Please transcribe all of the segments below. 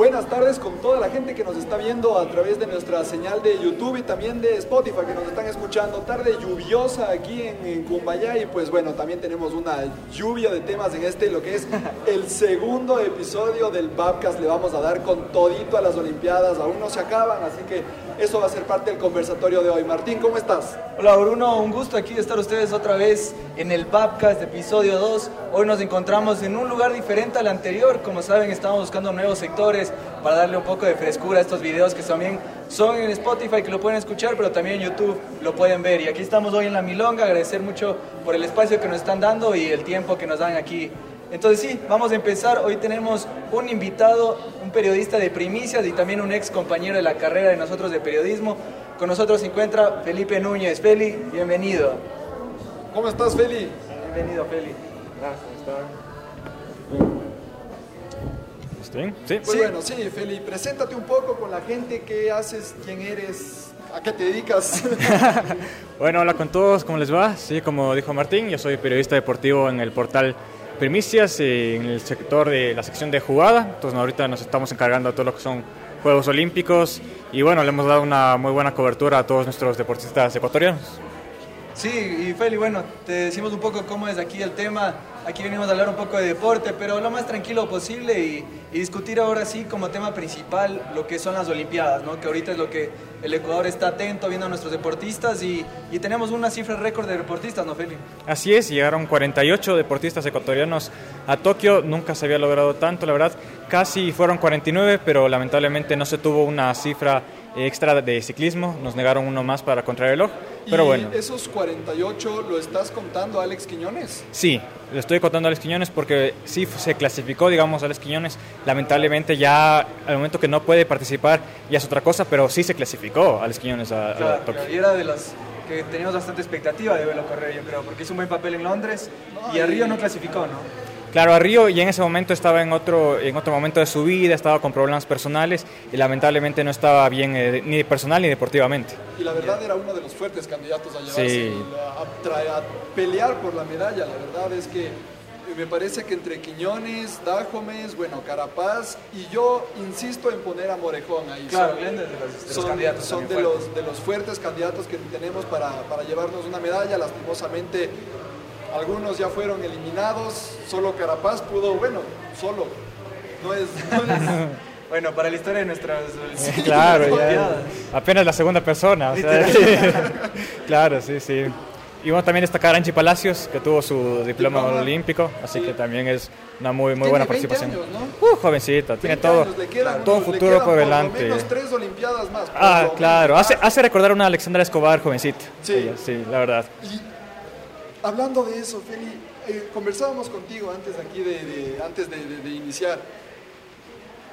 Buenas tardes con toda la gente que nos está viendo a través de nuestra señal de YouTube y también de Spotify que nos están escuchando. Tarde lluviosa aquí en, en Cumbayá y pues bueno, también tenemos una lluvia de temas en este, lo que es el segundo episodio del Babcast. Le vamos a dar con todito a las Olimpiadas, aún no se acaban, así que eso va a ser parte del conversatorio de hoy. Martín, ¿cómo estás? Hola Bruno, un gusto aquí estar ustedes otra vez en el Babcast episodio 2. Hoy nos encontramos en un lugar diferente al anterior. Como saben, estamos buscando nuevos sectores para darle un poco de frescura a estos videos que también son en Spotify, que lo pueden escuchar, pero también en YouTube lo pueden ver. Y aquí estamos hoy en La Milonga, agradecer mucho por el espacio que nos están dando y el tiempo que nos dan aquí. Entonces sí, vamos a empezar. Hoy tenemos un invitado, un periodista de primicias y también un ex compañero de la carrera de nosotros de periodismo. Con nosotros se encuentra Felipe Núñez. Feli, bienvenido. ¿Cómo estás, Feli? Bienvenido, Feli. Gracias, ¿Sí? ¿Sí? Pues bueno, sí, Feli, preséntate un poco con la gente, qué haces, quién eres, a qué te dedicas. bueno, hola con todos, ¿cómo les va? Sí, como dijo Martín, yo soy periodista deportivo en el portal Primicias, eh, en el sector de la sección de jugada, entonces ahorita nos estamos encargando de todo lo que son Juegos Olímpicos y bueno, le hemos dado una muy buena cobertura a todos nuestros deportistas ecuatorianos. Sí, y Feli, bueno, te decimos un poco cómo es aquí el tema. Aquí venimos a hablar un poco de deporte, pero lo más tranquilo posible y, discutir ahora sí como tema principal lo que son las Olimpiadas, ¿no? que ahorita es lo que el Ecuador está atento viendo a nuestros deportistas y, y tenemos una cifra récord de deportistas, ¿no, Feli? Así es, llegaron 48 deportistas ecuatorianos a Tokio, nunca se había logrado tanto, la verdad, casi fueron 49, pero lamentablemente no se tuvo una cifra extra de ciclismo, nos negaron uno más para contrarreloj, pero ¿Y bueno. esos 48 lo estás contando a Alex Quiñones? Sí, lo estoy contando a Alex Quiñones porque sí se clasificó, digamos, Alex Quiñones. Lamentablemente ya al momento que no puede participar ya es otra cosa, pero sí se clasificó Alex Quiñones a, claro, a Tokio. Claro, y era de las que teníamos bastante expectativa de verlo correr, yo creo, porque hizo un buen papel en Londres no, y a Río no clasificó, ¿no? Claro, a Río y en ese momento estaba en otro, en otro momento de su vida, estaba con problemas personales y lamentablemente no estaba bien eh, ni personal ni deportivamente. Y la verdad era uno de los fuertes candidatos a llevarse, sí. a, a, pelear por la medalla. La verdad es que me parece que entre Quiñones, Dajomes, bueno, Carapaz y yo insisto en poner a Morejón ahí. Claro, son, de los, de los candidatos son de, los, de los fuertes candidatos que tenemos para, para llevarnos una medalla. Lastimosamente algunos ya fueron eliminados, solo Carapaz pudo, bueno, solo. No es. No es bueno, para la historia de nuestras. Sí, claro, ya. Apenas la segunda persona. O sea, claro, sí, sí. Y bueno, también destacar a Anchi Palacios, que tuvo su diploma, diploma olímpico, así sí. que también es una muy, muy buena participación. Años, ¿no? Uh, jovencita, tiene todo, quedan, todo un futuro por delante. Por lo menos tres Olimpiadas más. Ah, claro, hace, hace recordar a una Alexandra Escobar jovencita. Sí, ella, sí la verdad. Y, Hablando de eso, Feli, eh, conversábamos contigo antes aquí de, de antes de, de, de, iniciar.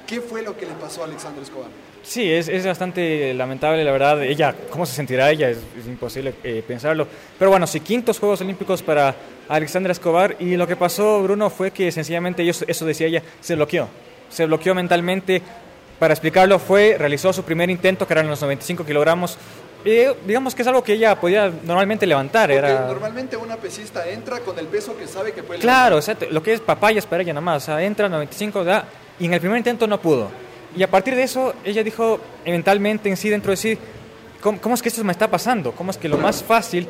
¿Qué fue lo que le pasó a Alexandra Escobar? Sí, es, es, bastante lamentable, la verdad. Ella, ¿cómo se sentirá ella? Es, es imposible eh, pensarlo. Pero bueno, sí, quintos Juegos Olímpicos para Alexandra Escobar. Y lo que pasó, Bruno, fue que sencillamente, ellos, eso decía ella, se bloqueó. Se bloqueó mentalmente. Para explicarlo, fue, realizó su primer intento, que eran los 95 kilogramos, eh, digamos que es algo que ella podía normalmente levantar. Porque era... normalmente una pesista entra con el peso que sabe que puede Claro, o sea, lo que es papayas para ella nada más. O sea, entra 95, da, y en el primer intento no pudo. Y a partir de eso, ella dijo mentalmente en sí, dentro de sí, ¿cómo, ¿cómo, es que esto me está pasando? ¿Cómo es que lo más fácil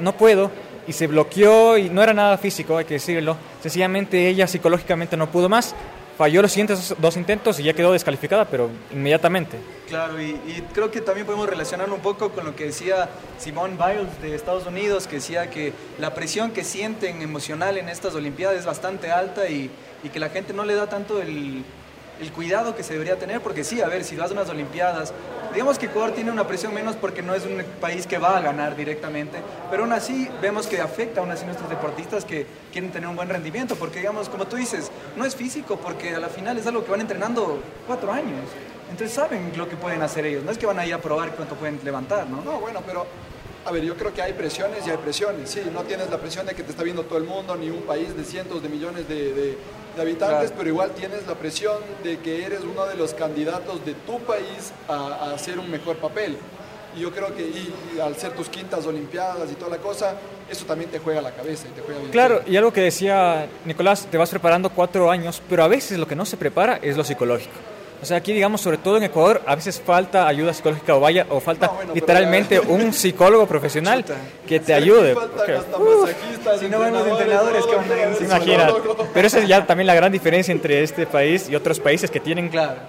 no puedo? Y se bloqueó, y no era nada físico, hay que decirlo. Sencillamente ella psicológicamente no pudo más falló los siguientes dos intentos y ya quedó descalificada, pero inmediatamente. Claro, y, creo que también podemos relacionarlo un poco con lo que decía Simone Biles de Estados Unidos, que decía que la presión que sienten emocional en estas Olimpiadas es bastante alta y que la gente no le da tanto el, el cuidado que se debería tener, porque sí, a ver, si vas a unas Olimpiadas, digamos que Ecuador tiene una presión menos porque no es un país que va a ganar directamente, pero aún así vemos que afecta aún así a nuestros deportistas que quieren tener un buen rendimiento, porque digamos, como tú dices, no es físico, porque a la final es algo que van entrenando cuatro años, entonces saben lo que pueden hacer ellos, no es que van a ir a probar cuánto pueden levantar, ¿no? No, bueno, pero a ver, yo creo que hay presiones y hay presiones. Sí, no tienes la presión de que te está viendo todo el mundo, ni un país de cientos de millones de, de, de habitantes, claro. pero igual tienes la presión de que eres uno de los candidatos de tu país a, a hacer un mejor papel. Y yo creo que y, y al ser tus quintas olimpiadas y toda la cosa, eso también te juega la cabeza y te juega bien. Claro, y algo que decía Nicolás, te vas preparando cuatro años, pero a veces lo que no se prepara es lo psicológico. O sea, aquí, digamos, sobre todo en Ecuador, a veces falta ayuda psicológica o vaya, o falta literalmente un psicólogo profesional que te ayude. si no van los entrenadores, que van a Imagina. Pero esa es ya también la gran diferencia entre este país y otros países que tienen claro.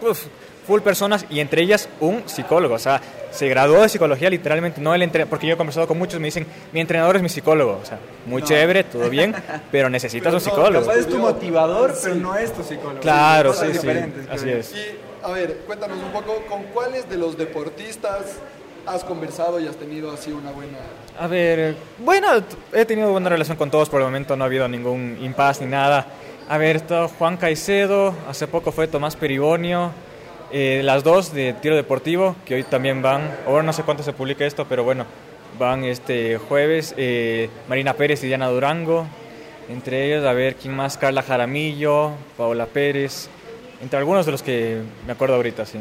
Full personas y entre ellas un psicólogo. O sea, se graduó de psicología literalmente, no el entrenador, porque yo he conversado con muchos, me dicen, mi entrenador es mi psicólogo. O sea, muy chévere, todo bien, pero necesitas un psicólogo. es tu motivador, pero no es tu psicólogo. Claro, sí, sí. Así es. Y, a ver, cuéntanos un poco, ¿con cuáles de los deportistas has conversado y has tenido así una buena... A ver, bueno, he tenido buena relación con todos, por el momento no ha habido ningún impasse ni nada. A ver, está Juan Caicedo, hace poco fue Tomás Peribonio, eh, las dos de tiro deportivo, que hoy también van, ahora no sé cuánto se publica esto, pero bueno, van este jueves, eh, Marina Pérez y Diana Durango, entre ellos, a ver, ¿quién más? Carla Jaramillo, Paola Pérez, entre algunos de los que me acuerdo ahorita, sí.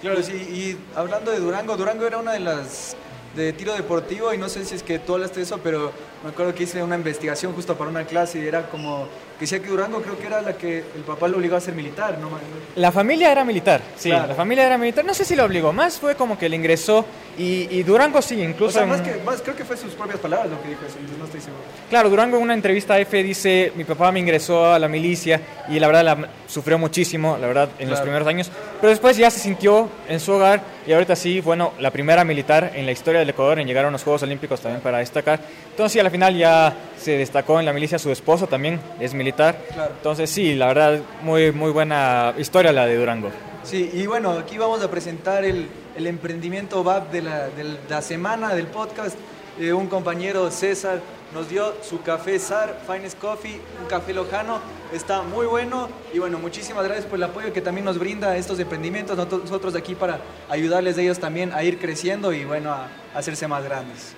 Claro, sí, y hablando de Durango, Durango era una de las de tiro deportivo y no sé si es que tú hablaste de eso, pero me acuerdo que hice una investigación justo para una clase y era como decía que Durango creo que era la que el papá lo obligó a ser militar, ¿no? La familia era militar, sí, la familia era militar, no sé si lo obligó, más fue como que le ingresó y, Durango sí, incluso... O sea, más que, más, creo que fue sus propias palabras lo que dijo eso, no estoy seguro. Claro, Durango en una entrevista a F dice, mi papá me ingresó a la milicia y la verdad la, sufrió muchísimo, la verdad, en los primeros años, pero después ya se sintió en su hogar y ahorita sí, bueno, la primera militar en la historia del Ecuador en llegar a unos Juegos Olímpicos también para destacar. Entonces sí, a la final ya se destacó en la milicia, su esposo también es militar. Entonces sí, la verdad, muy, muy buena historia la de Durango. Sí, y bueno, aquí vamos a presentar el, el emprendimiento VAP de la, de la semana del podcast. Eh, un compañero, César, nos dio su café SAR, Finest Coffee, un café lojano, está muy bueno y bueno, muchísimas gracias por el apoyo que también nos brinda estos emprendimientos, nosotros aquí para ayudarles a ellos también a ir creciendo y bueno, a, hacerse más grandes.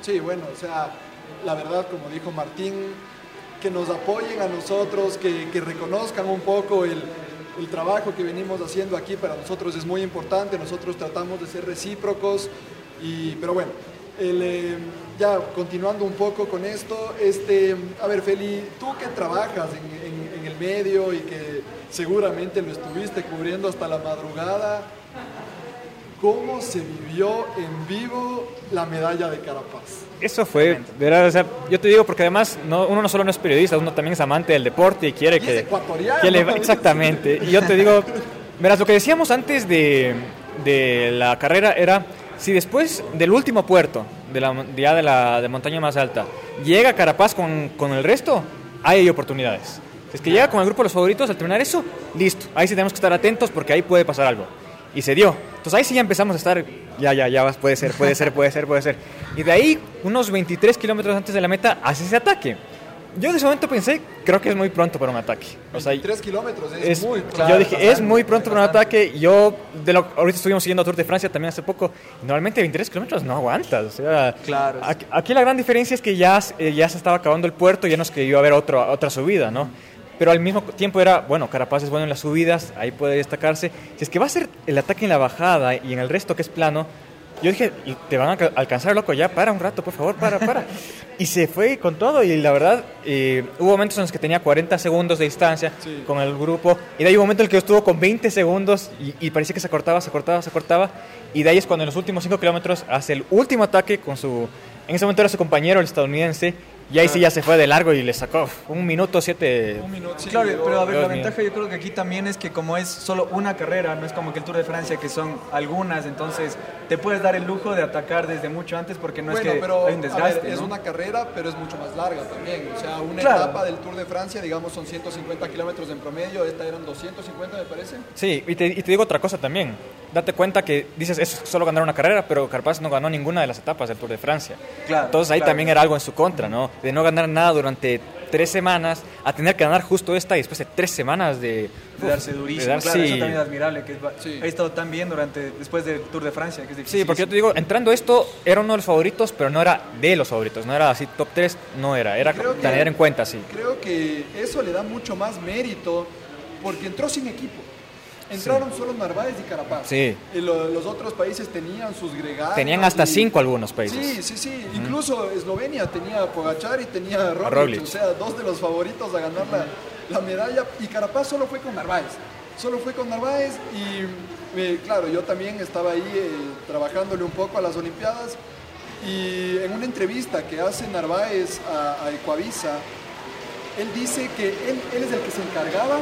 Sí, bueno, o sea, la verdad, como dijo Martín, que nos apoyen a nosotros, que, reconozcan un poco el, trabajo que venimos haciendo aquí. Para nosotros es muy importante, nosotros tratamos de ser recíprocos, y, pero bueno, eh, ya continuando un poco con esto, este, a ver Feli, tú que trabajas en el medio y que seguramente lo estuviste cubriendo hasta la madrugada, cómo se vivió en vivo la medalla de Carapaz. Eso fue, ¿verdad? O sea, yo te digo porque además no, uno no solo no es periodista, uno también es amante del deporte y quiere que, que le, exactamente. Y yo te digo, verás, lo que decíamos antes de, de la carrera era si después del último puerto, de la, ya de la de montaña más alta, llega Carapaz con, con el resto, hay oportunidades. Si es que llega con el grupo de los favoritos, al terminar eso, listo. Ahí sí tenemos que estar atentos porque ahí puede pasar algo y se dio. Entonces ahí sí ya empezamos a estar, ya, ya, ya, puede ser, puede ser, puede ser, puede ser. Y de ahí, unos 23 kilómetros antes de la meta, hace ese ataque. Yo en ese momento pensé, creo que es muy pronto para un ataque. O sea, 23 kilómetros, es, muy Yo dije, es muy pronto para un ataque. Yo, de lo, ahorita estuvimos siguiendo Tour de Francia también hace poco. normalmente 23 kilómetros no aguantas. O sea, claro. Aquí, la gran diferencia es que ya, eh, ya se estaba acabando el puerto y ya nos que iba a haber otro, otra subida, ¿no? Pero al mismo tiempo era, bueno, Carapaz es bueno en las subidas, ahí puede destacarse. Si es que va a ser el ataque en la bajada y en el resto que es plano, yo dije, te van a alcanzar, loco, ya, para un rato, por favor, para, para. y se fue con todo y la verdad, eh, hubo momentos en los que tenía 40 segundos de distancia con el grupo y de ahí un momento en el que estuvo con 20 segundos y, y parecía que se cortaba, se cortaba, se cortaba. Y de ahí es cuando en los últimos 5 kilómetros hace el último ataque con su, en ese momento era su compañero, el estadounidense, y ahí sí ya se fue de largo y le sacó un minuto siete. Un minuto, sí, Claro, pero a ver, la ventaja yo creo que aquí también es que como es solo una carrera, no es como que el Tour de Francia que son algunas, entonces te puedes dar el lujo de atacar desde mucho antes porque no es que pero, hay un desgaste. es una carrera, pero es mucho más larga también. O sea, una etapa del Tour de Francia, digamos, son 150 kilómetros en promedio, esta eran 250 me parece. Sí, y te, y te digo otra cosa también. Date cuenta que dices, es solo ganar una carrera, pero Carpaz no ganó ninguna de las etapas del Tour de Francia. Claro, Entonces ahí también era algo en su contra, ¿no? De no ganar nada durante tres semanas a tener que ganar justo esta y después de tres semanas de, darse durísimo. claro, eso también es admirable. Que He estado tan bien durante, después del Tour de Francia, que es Sí, porque yo te digo, entrando esto, era uno de los favoritos, pero no era de los favoritos, no era así top 3, no era, era tener en cuenta, sí. Creo que eso le da mucho más mérito porque entró sin equipo. Entraron solo Narváez y Carapaz. Sí. Y los otros países tenían sus gregarios. Tenían hasta cinco algunos países. Sí, sí, sí. Incluso Eslovenia tenía Pogachar y tenía Roglic, O sea, dos de los favoritos a ganar la, la, medalla. Y Carapaz solo fue con Narváez. Solo fue con Narváez y eh, claro, yo también estaba ahí eh, trabajándole un poco a las Olimpiadas y en una entrevista que hace Narváez a, a Ecuavisa, él dice que él, él, es el que se encargaba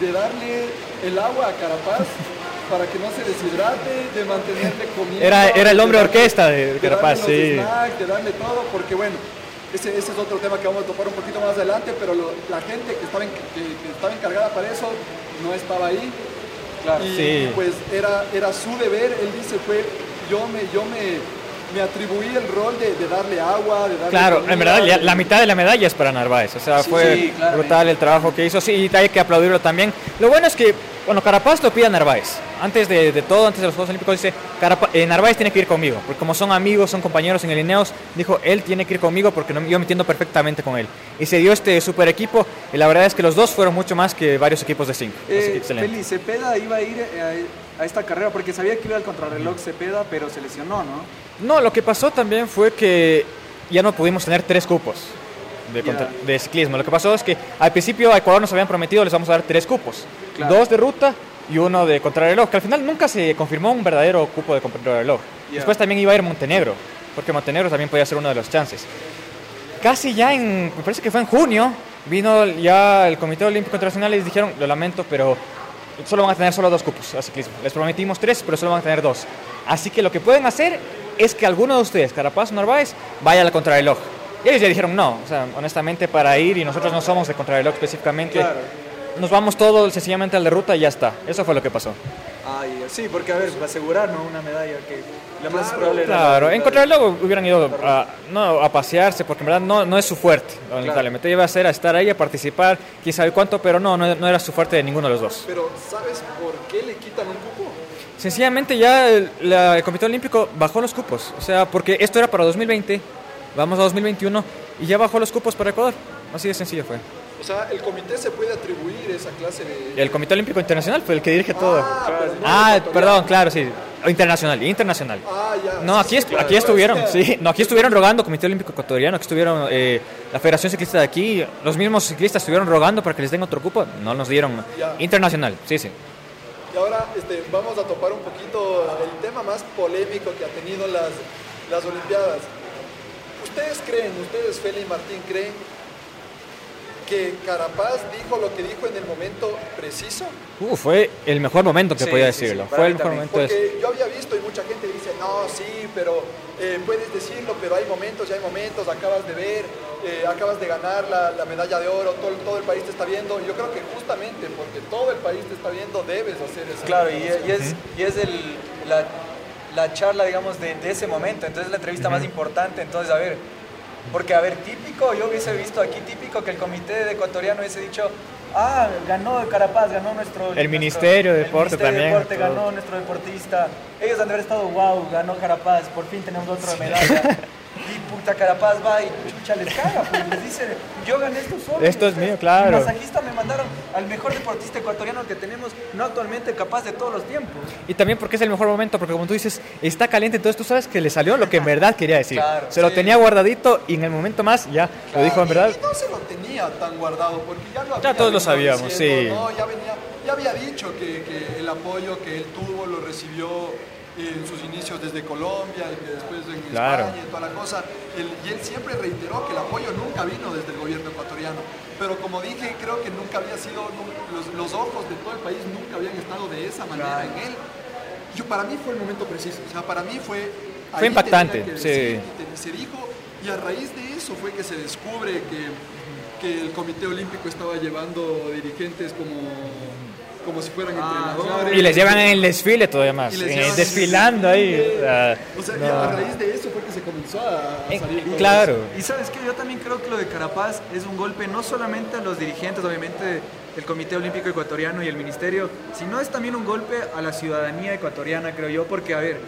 de darle el agua a Carapaz para que no se deshidrate, de mantenerle comida. Era, era el hombre orquesta de, de Carapaz, darle sí. snacks, de darle todo, porque bueno, ese, ese, es otro tema que vamos a topar un poquito más adelante, pero lo, la gente que estaba, en, que, que estaba encargada para eso no estaba ahí. Claro, y sí. pues era, era su deber, él dice, fue, yo me, yo me, me atribuí el rol de, de, darle agua, de darle Claro, comida, en verdad, de... la mitad de la medalla es para Narváez. O sea, Sí, fue sí, brutal el trabajo que hizo. Sí, y hay que aplaudirlo también. Lo bueno es que, bueno, Carapaz lo pide a Narváez. Antes de, de todo, antes de los Juegos Olímpicos, dice, Carapa- eh, Narváez tiene que ir conmigo. Porque como son amigos, son compañeros en el Ineos, dijo, él tiene que ir conmigo porque no- yo me entiendo perfectamente con él. Y se dio este super equipo. Y la verdad es que los dos fueron mucho más que varios equipos de cinco. Eh, excelente. Feli, Cepeda iba a ir eh, a, esta carrera porque sabía que iba al contrarreloj Cepeda, pero se lesionó, ¿no? No, lo que pasó también fue que ya no pudimos tener tres cupos de, de ciclismo. Lo que pasó es que al principio a Ecuador nos habían prometido les vamos a dar tres cupos. Claro. Dos de ruta y uno de contrarreloj, que al final nunca se confirmó un verdadero cupo de contrarreloj. Después también iba a ir Montenegro, porque Montenegro también podía ser uno de los chances. Casi ya en, me parece que fue en junio, vino ya el Comité Olímpico Internacional y les dijeron, lo lamento, pero solo van a tener solo dos cupos a ciclismo. Les prometimos tres, pero solo van a tener dos. Así que lo que pueden hacer es que alguno de ustedes, Carapaz o Narváez, vaya a la contrarreloj. Y ellos ya dijeron no, o sea, honestamente para ir y nosotros no somos de contrarreloj específicamente. Nos vamos todos sencillamente al de ruta y ya está. Eso fue lo que pasó. Ay, sí, porque a ver, va a asegurar ¿no? una medalla que la más Claro, probable era Claro, la- en contrarreloj hubieran ido a, no, a pasearse porque en verdad no, no es su fuerte. Lamentablemente iba a ser a estar ahí, a participar, quién sabe cuánto, pero no, no, no era su fuerte de ninguno de los dos. Pero ¿sabes por qué le quitan un cupo? Sencillamente ya el, la- el Comité Olímpico bajó los cupos. O sea, porque esto era para 2020, vamos a 2021 y ya bajó los cupos para Ecuador. Así de sencillo fue. O sea, el comité se puede atribuir esa clase de... El Comité Olímpico Internacional fue el que dirige todo. Ah, pero no Ah, perdón, claro, sí. Internacional, internacional. Ah, ya. No, aquí, est- aquí estuvieron, sí, no, aquí estuvieron rogando Comité Olímpico Ecuatoriano, aquí estuvieron eh, la Federación Ciclista de aquí, los mismos ciclistas estuvieron rogando para que les den otro cupo, no nos dieron. Ya. Internacional, sí, sí. Y ahora este, vamos a topar un poquito el tema más polémico que ha tenido las, las Olimpiadas. ¿Ustedes creen, ustedes, Feli y Martín, creen que Carapaz dijo lo que dijo en el momento preciso? Uh, fue el mejor momento que Sí, podía decirlo, sí, fue el mejor también. momento. de- Porque yo había visto y mucha gente dice, no, sí, pero eh, puedes decirlo, pero hay momentos y hay momentos, acabas de ver, eh, acabas de ganar la, la medalla de oro, todo, todo el país te está viendo. Yo creo que justamente porque todo el país te está viendo, debes hacer eso. Claro, y, y es, y es el, la, la charla, digamos, de, de ese momento. Entonces, la entrevista más importante. Entonces, a ver, porque, a ver, típico, yo hubiese visto aquí típico que el comité de ecuatoriano hubiese dicho, ah, ganó Carapaz, ganó nuestro... nuestro- Ministerio de el Deporte Ministerio también, Deporte ganó nuestro deportista. Ellos han de haber estado, wow, ganó Carapaz, por fin tenemos otra medalla. Y puta Carapaz va y chucha les caga, pues les dice, yo gané esto solo. Esto es mío, claro. Y masajista me mandaron al mejor deportista ecuatoriano que tenemos, no actualmente capaz de todos los tiempos. Y también porque es el mejor momento, porque como tú dices, está caliente, entonces tú sabes que le salió lo que en verdad quería decir. Claro, Se lo sí. tenía guardadito y en el momento más ya lo dijo en verdad. Y, no se lo tenía tan guardado, porque ya lo Ya había todos lo sabíamos, diciendo, sí. ¿no? Ya, venía, ya había dicho que, que el apoyo que él tuvo lo recibió en sus inicios desde Colombia, y después en Claro. España y toda la cosa. Él- y él siempre reiteró que el apoyo nunca vino desde el gobierno ecuatoriano. Pero como dije, creo que nunca había sido, los, los ojos de todo el país nunca habían estado de esa manera Claro. en él. Yo, para mí fue el momento preciso, o sea, para mí fue... Fue impactante, que sí. se dijo, y a raíz de eso fue que se descubre que, que el Comité Olímpico estaba llevando dirigentes como, como si fueran Ah, entrenadores. Y les llevan en el desfile todavía más, el en desfilando ahí. o sea, no. a raíz de eso fue que se comenzó a, a Eh, salir claro. eso. Y sabes que yo también creo que lo de Carapaz es un golpe no solamente a los dirigentes, obviamente, del Comité Olímpico Ecuatoriano y el Ministerio, sino es también un golpe a la ciudadanía ecuatoriana, creo yo, porque, a ver,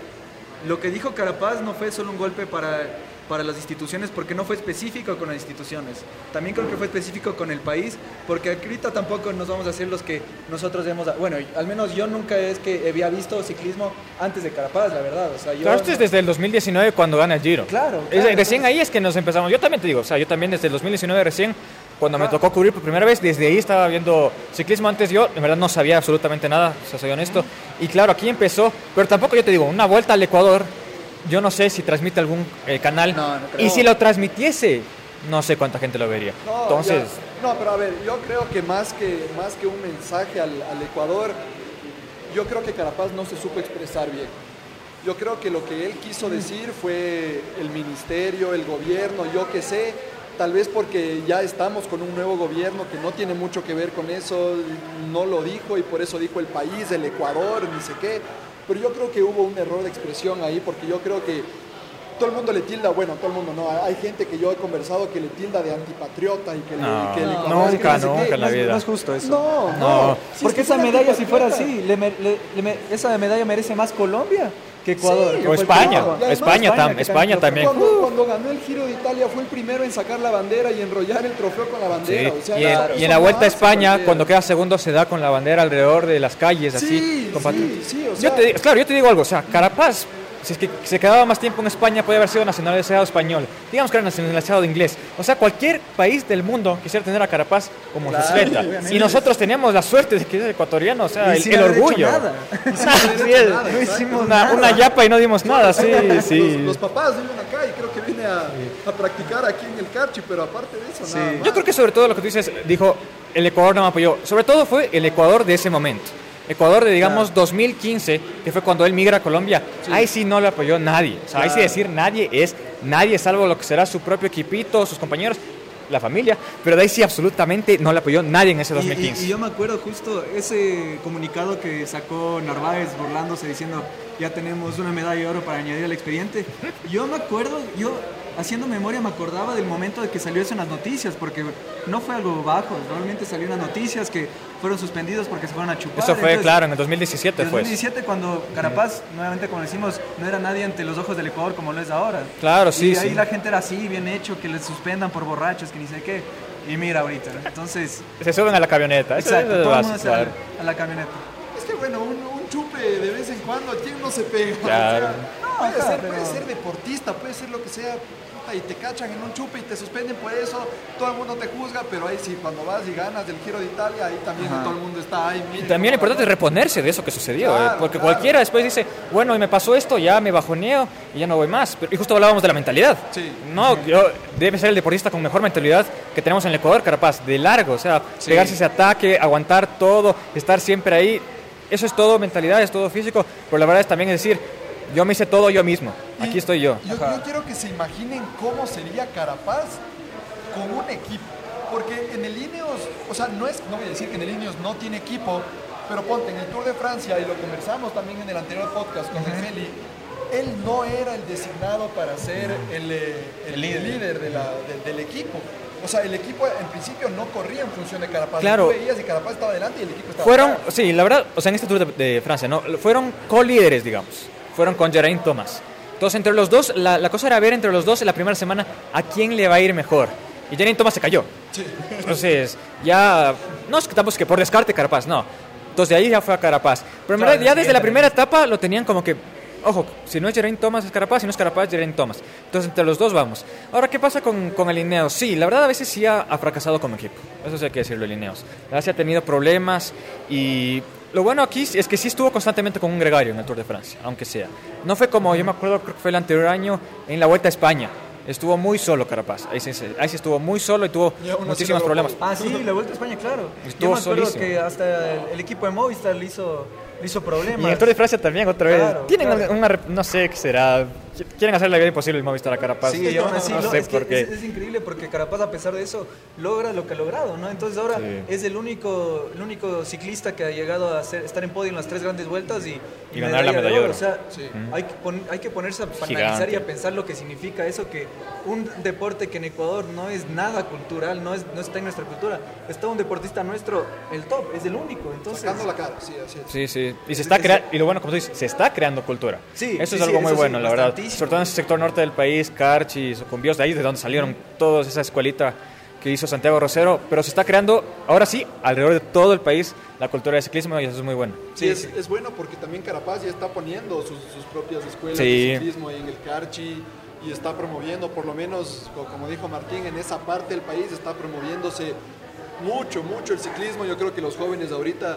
lo que dijo Carapaz no fue solo un golpe para, para las instituciones, porque no fue específico con las instituciones. También creo que fue específico con el país, porque ahorita tampoco nos vamos a hacer los que nosotros hemos... Bueno, al menos yo nunca es que había visto ciclismo antes de Carapaz, la verdad. O sea, yo... Claro, esto es desde el 2019 cuando gana el Giro. Claro, Es- claro, recién ahí es que nos empezamos. Yo también te digo, o sea, yo también desde el 2019 recién cuando me tocó cubrir por primera vez, desde ahí estaba viendo ciclismo. Antes yo, en verdad, no sabía absolutamente nada, o sea, soy honesto. Y claro, aquí empezó, pero tampoco yo te digo, una vuelta al Ecuador, yo no sé si transmite algún eh, canal. No, no creo. y si lo transmitiese, no sé cuánta gente lo vería. No, Entonces, ya- no, pero a ver, yo creo que más que, más que un mensaje al, al Ecuador, yo creo que Carapaz no se supo expresar bien. Yo creo que lo que él quiso decir fue el ministerio, el gobierno, yo qué sé, tal vez porque ya estamos con un nuevo gobierno que no tiene mucho que ver con eso, no lo dijo y por eso dijo el país, el Ecuador, ni sé qué. Pero yo creo que hubo un error de expresión ahí porque yo creo que todo el mundo le tilda, bueno, todo el mundo no, hay gente que yo he conversado que le tilda de antipatriota y que, le- No, que el no, que nunca, no nunca en la vida. No es justo eso. No, no. No. Si es Porque que esa medalla, si fuera así, le le- le esa medalla merece más Colombia que Ecuador. Sí, que o España, España, tam- también. Cuando, cuando ganó el Giro de Italia fue el primero en sacar la bandera y enrollar el trofeo con la Sí, bandera. o sea, y, en, y la Vuelta a España, cuando queda segundo, se da con la bandera alrededor de las calles, así. Sí, sí, Yo te claro, yo te digo algo, o sea, Carapaz, si es que se quedaba más tiempo en España, podía haber sido nacionalizado español. Digamos que era nacionalizado de inglés. O sea, cualquier país del mundo quisiera tener a Carapaz como obviamente. Y nosotros teníamos la suerte de que es ecuatoriano, o sea, el, orgullo. nada. Sí, nada, no exacto. hicimos una, una yapa y no dimos nada, sí, sí. Los, los papás viven acá y creo que viene a, a practicar aquí en el Carchi, pero aparte de eso, nada más. Yo creo que sobre todo lo que tú dices, dijo, el Ecuador no me apoyó. Sobre todo fue el Ecuador de ese momento. Ecuador de, digamos, 2015, que fue cuando él migra a Colombia. Ahí sí no le apoyó nadie. O sea, ahí sí decir nadie es nadie, salvo lo que será su propio equipito, sus compañeros, la familia. Pero de ahí sí absolutamente no le apoyó nadie en ese Y- 2015. Y, y yo me acuerdo justo ese comunicado que sacó Narváez burlándose diciendo ya tenemos una medalla de oro para añadir al expediente. Yo me acuerdo, yo haciendo memoria me acordaba del momento de que salió eso en las noticias, porque no fue algo bajo, realmente salió en las noticias que fueron suspendidos porque se fueron a chupar. Eso fue, Entonces, claro, en el 2017 En fue. 2017 cuando Carapaz, nuevamente como decimos, no era nadie ante los ojos del Ecuador como lo es ahora. Claro, sí, Y ahí sí. la gente era así, bien hecho, que les suspendan por borrachos, que ni sé qué. Y mira ahorita, entonces... Se suben a la camioneta. Exacto, todo el mundo se va claro. a la camioneta. Es que bueno, un, un chupe de vez en cuando, ¿a quién no se pega? Claro. O sea, puede, ser, pero- puede ser deportista, puede ser lo que sea, puta, y te cachan en un chupe y te suspenden por eso, todo el mundo te juzga, pero ahí sí, cuando vas y ganas del Giro de Italia, ahí también Ajá. todo el mundo está ahí. Y también lo importante es reponerse de eso que sucedió, Claro, eh, porque claro. cualquiera después dice, bueno, y me pasó esto, ya me bajoneo y ya no voy más. Pero- y justo hablábamos de la mentalidad. Sí. No, yo, debe ser el deportista con mejor mentalidad que tenemos en el Ecuador, Carapaz, de largo, o sea, Sí. pegarse ese ataque, aguantar todo, estar siempre ahí. Eso es todo mentalidad, es todo físico, pero la verdad es también decir, yo me hice todo yo mismo, Y aquí estoy yo. Yo, yo quiero que se imaginen cómo sería Carapaz con un equipo. Porque en el Ineos, o sea, no, es, no voy a decir que en el Ineos no tiene equipo, pero ponte en el Tour de Francia, y lo conversamos también en el anterior podcast con el Feli, él no era el designado para ser el, eh, el El líder. líder de la- de- del equipo. O sea, el equipo en principio no corría en función de Carapaz. Claro. Tú veías y Carapaz estaba adelante y el equipo estaba Fueron, atrás. sí, la verdad, o sea, en este Tour de, de Francia, ¿no? Fueron co-líderes, digamos. Fueron con Geraint Thomas. Entonces, entre los dos, la, la cosa era ver entre los dos en la primera semana a quién le va a ir mejor. Y Geraint Thomas se cayó. Entonces, ya, no es que tampoco es que por descarte Carapaz, no. Entonces, de ahí ya fue a Carapaz. Pero en Claro, verdad, ya desde la primera etapa lo tenían como que, ojo, si no es Geraint Thomas es Carapaz, si no es Carapaz, Geraint Thomas. Entonces, entre los dos vamos. Ahora, ¿qué pasa con, con el Ineos? Sí, la verdad, a veces sí ha, ha fracasado como equipo. Eso sí hay que decirlo, el Ineos. La sí ha tenido problemas y lo bueno aquí es que sí estuvo constantemente con un gregario en el Tour de Francia, aunque sea. No fue como, yo me acuerdo, creo que fue el anterior año en la Vuelta a España. Estuvo muy solo Carapaz. Ahí sí, ahí sí estuvo muy solo y tuvo muchísimos problemas. Ah, sí, la Vuelta a España, claro. Estuvo Yo me acuerdo solísimo. que hasta el, el equipo de Movistar le hizo, le hizo problemas. Y el Tour de Francia también, otra vez. Claro, Tienen claro. una, rep- no sé qué será. Quieren hacer la vida imposible el Movistar a Carapaz. Sí, y aún así, no sé es, que por qué. es, es increíble porque Carapaz a pesar de eso logra lo que ha logrado, ¿no? Entonces ahora Sí. es el único, el único ciclista que ha llegado a hacer- estar en podio en las tres grandes vueltas y, Y ganar la medalla de oro. O sea, Sí. hay, que pon- hay que ponerse a Gigante. analizar y a pensar lo que significa eso, que un deporte que en Ecuador no es nada cultural, no, es, no está en nuestra cultura, está un deportista nuestro, el top, es el único. Entonces, Sacando la cara, sí, así es. Sí, sí. Y se está creando, y lo bueno, como tú dices, se está creando cultura. Sí, eso sí, es algo sí, muy bueno, la verdad. Sobre todo en ese sector norte del país, Carchi, Sucumbios, de ahí de donde salieron todos esa escuelita que hizo Santiago Rosero. Pero se está creando, ahora sí, alrededor de todo el país, la cultura de ciclismo y eso es muy bueno. Sí, Sí, es, sí. es bueno porque también Carapaz ya está poniendo sus, sus propias escuelas Sí. de ciclismo ahí en el Carchi y está promoviendo, por lo menos, como dijo Martín, en esa parte del país está promoviéndose mucho, mucho el ciclismo. Yo creo que los jóvenes ahorita,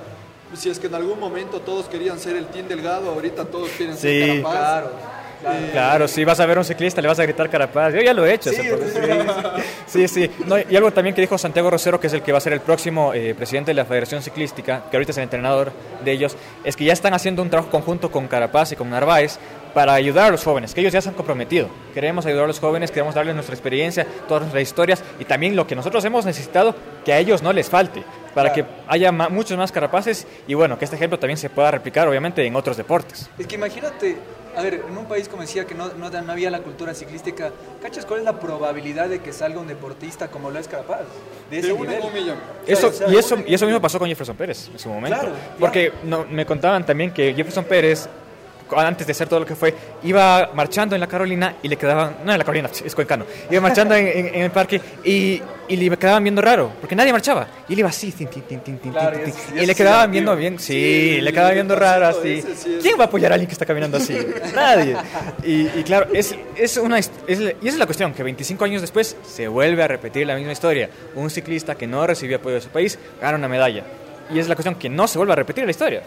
si es que en algún momento todos querían ser el Team Delgado, ahorita todos quieren ser Carapaz. Claro. Claro. si vas a ver a un ciclista le vas a gritar carapaz. Yo ya lo he hecho. Sí, sí. y algo también que dijo Santiago Rosero, que es el que va a ser el próximo eh, presidente de la Federación Ciclística, que ahorita es el entrenador de ellos, es que ya están haciendo un trabajo conjunto con Carapaz y con Narváez para ayudar a los jóvenes, que ellos ya se han comprometido. Queremos ayudar a los jóvenes, queremos darles nuestra experiencia, todas nuestras historias y también lo que nosotros hemos necesitado, que a ellos no les falte, para que haya muchos más carapaces y bueno, que este ejemplo también se pueda replicar obviamente en otros deportes. Es que imagínate, a ver, en un país como decía que no, no, había la cultura ciclística, ¿cachas cuál es la probabilidad de que salga un deportista como lo es Carapaz? De ese nivel. Eso, y, eso, y eso mismo pasó con Jefferson Pérez en su momento. Claro, Porque no, me contaban también que Jefferson Pérez antes de hacer todo lo que fue, iba marchando en la Carolina y le quedaban, no en la Carolina, es cuencano, iba marchando en, el parque y, y, le quedaban viendo raro, porque nadie marchaba. Y él iba así, tin, tin, tin, y, le quedaban viendo bien, sí, le quedaban viendo raro así. ¿Quién va a apoyar a alguien que está caminando así? nadie. Y, claro, es, es una, es, y esa es la cuestión, que 25 años después se vuelve a repetir la misma historia. Un ciclista que no recibió apoyo de su país gana una medalla. Y es la cuestión que no se vuelve a repetir la historia.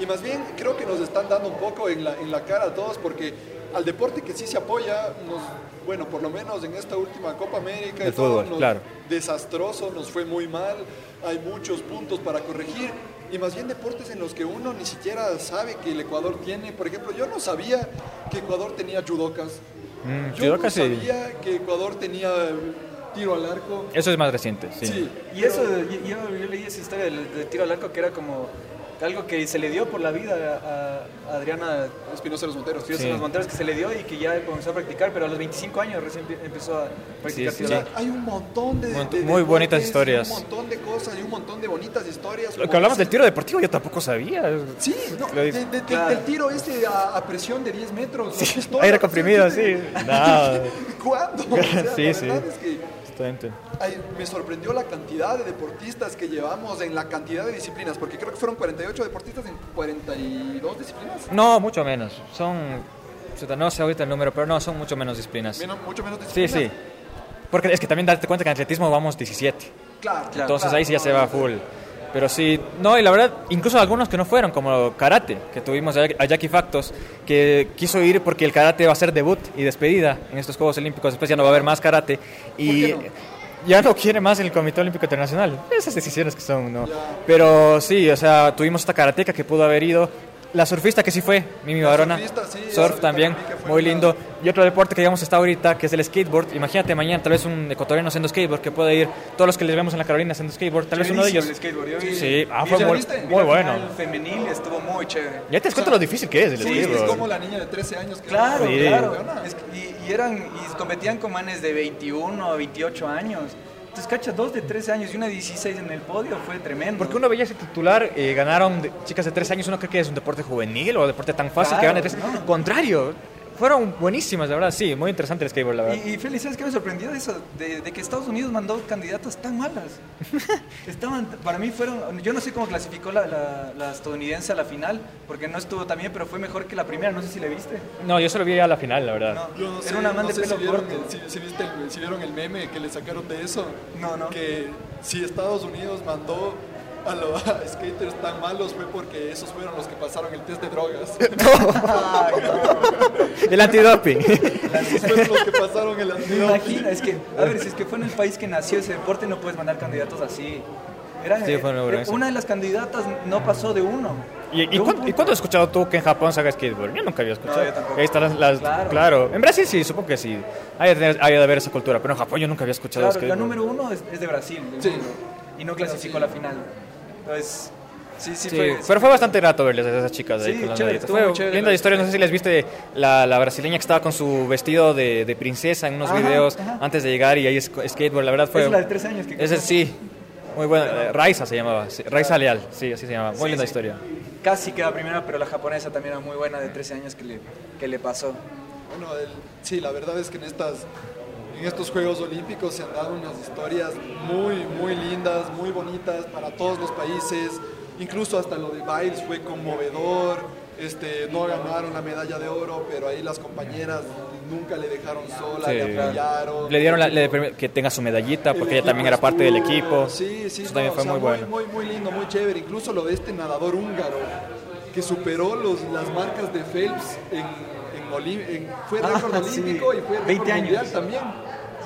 Y más bien creo que nos están dando un poco en la, en la cara a todos porque al deporte que sí se apoya, nos, bueno, por lo menos en esta última Copa América, el fútbol, claro. desastroso, nos fue muy mal, hay muchos puntos para corregir. Y más bien deportes en los que uno ni siquiera sabe que el Ecuador tiene. Por ejemplo, yo no sabía que Ecuador tenía judocas. Mm, yo no sabía que Ecuador tenía tiro al arco. Eso es más reciente, sí. y eso, yo, leí esa historia del tiro al arco que era como algo que se le dio por la vida a, Adriana Espinosa los Monteros. Espinosa los Monteros que se le dio y que ya comenzó a practicar, pero a los 25 años recién empezó a practicar. Sí, hay un montón de, muy bonitas historias. Un montón de cosas y un montón de bonitas historias. Lo que hablamos del tiro deportivo yo tampoco sabía. Sí, no, del tiro este a, presión de 10 metros. Sí, aire comprimido, sí. ¿Cuándo? sí, sí me sorprendió la cantidad de deportistas que llevamos en la cantidad de disciplinas, porque creo que fueron 48 deportistas en 42 disciplinas. No, mucho menos. Son, no sé ahorita el número, pero no, son mucho menos disciplinas. mucho menos disciplinas. Sí, sí. Porque es que también darte cuenta que en atletismo vamos 17. Claro, claro Entonces ahí sí ya se va full. Pero sí, no, y la verdad, incluso algunos que no fueron, como karate, que tuvimos a Jackie Factos, que quiso ir porque el karate va a ser debut y despedida en estos Juegos Olímpicos, después ya no va a haber más karate. Y ya no quiere más el Comité Olímpico Internacional. Esas decisiones que son, ¿no? Pero sí, o sea, tuvimos esta karateca que pudo haber ido la surfista que sí fue, Mimi Barona. Surf también, muy lindo. Y otro deporte que digamos está ahorita, que es el skateboard. Imagínate mañana tal vez un ecuatoriano haciendo skateboard que puede ir, todos los que les vemos en la Carolina haciendo skateboard, tal vez uno de ellos. sí, ah, fue muy, muy bueno. El femenil estuvo muy chévere. Ya te das cuenta lo difícil que es el sí, skateboard. es como la niña de 13 años. Que claro, claro. y, y, eran, y competían con manes de 21 o 28 años. Entonces, cacha, dos de 13 años y una de 16 en el podio fue tremendo. Porque uno veía ese titular, eh, ganaron chicas de 13 años, uno cree que es un deporte juvenil o deporte tan fácil que ganan de 13. Contrario, fueron buenísimas, la verdad, sí, muy interesante el skateboard, la verdad. Y, y Félix, ¿sabes qué me sorprendió de eso? De, que Estados Unidos mandó candidatas tan malas. Estaban, para mí fueron, yo no sé cómo clasificó la, la, estadounidense a la final, porque no estuvo tan bien, pero fue mejor que la primera, no sé si la viste. No, yo solo vi a la final, la verdad. No, yo no sé, Era una man de pelo si vieron, corto. El, si, viste si vieron el meme que le sacaron de eso. No, no. Que si Estados Unidos mandó a los skaters tan malos fue porque esos fueron los que pasaron el test de drogas. el antidoping. Esos fueron los que pasaron el antidoping. Imagina, es que, a ver, si es que fue en el país que nació ese deporte, no puedes mandar candidatos así. Era, sí, fue una de las candidatas no pasó de uno. ¿Y, cuándo, has escuchado tú que en Japón se haga skateboard? Yo nunca había escuchado. Ahí están las, claro. En Brasil sí, supongo que sí. Hay, de haber esa cultura, pero en Japón yo nunca había escuchado claro, La número uno es, de Brasil. Sí. Y no clasificó la final. Entonces, sí, sí, fue, Pero fue bastante grato verles a esas chicas ahí con chévere, fue linda historia. No sé si les viste la, la, brasileña que estaba con su vestido de, de princesa en unos videos antes de llegar y ahí es skateboard. La verdad fue. Es la de tres años que Ese sí. Muy buena. Eh, Raiza se llamaba. Raiza Leal. Sí, así se llamaba. Muy linda historia. Casi queda primera, pero la japonesa también era muy buena de 13 años que le, que le pasó. Bueno, sí, la verdad es que en estas en estos Juegos Olímpicos se han dado unas historias muy, muy lindas, muy bonitas para todos los países. Incluso hasta lo de Biles fue conmovedor. Este, no ganaron la medalla de oro, pero ahí las compañeras nunca le dejaron sola, Sí. le apoyaron. Le dieron la- le que tenga su medallita El porque ella también era parte del equipo. Sí, sí, Eso no, también o fue sea, muy bueno. Muy, muy lindo, muy chévere. Incluso lo de este nadador húngaro que superó los, las marcas de Phelps en, en, fue Ah, récord sí. olímpico y fue récord 20 años. mundial también.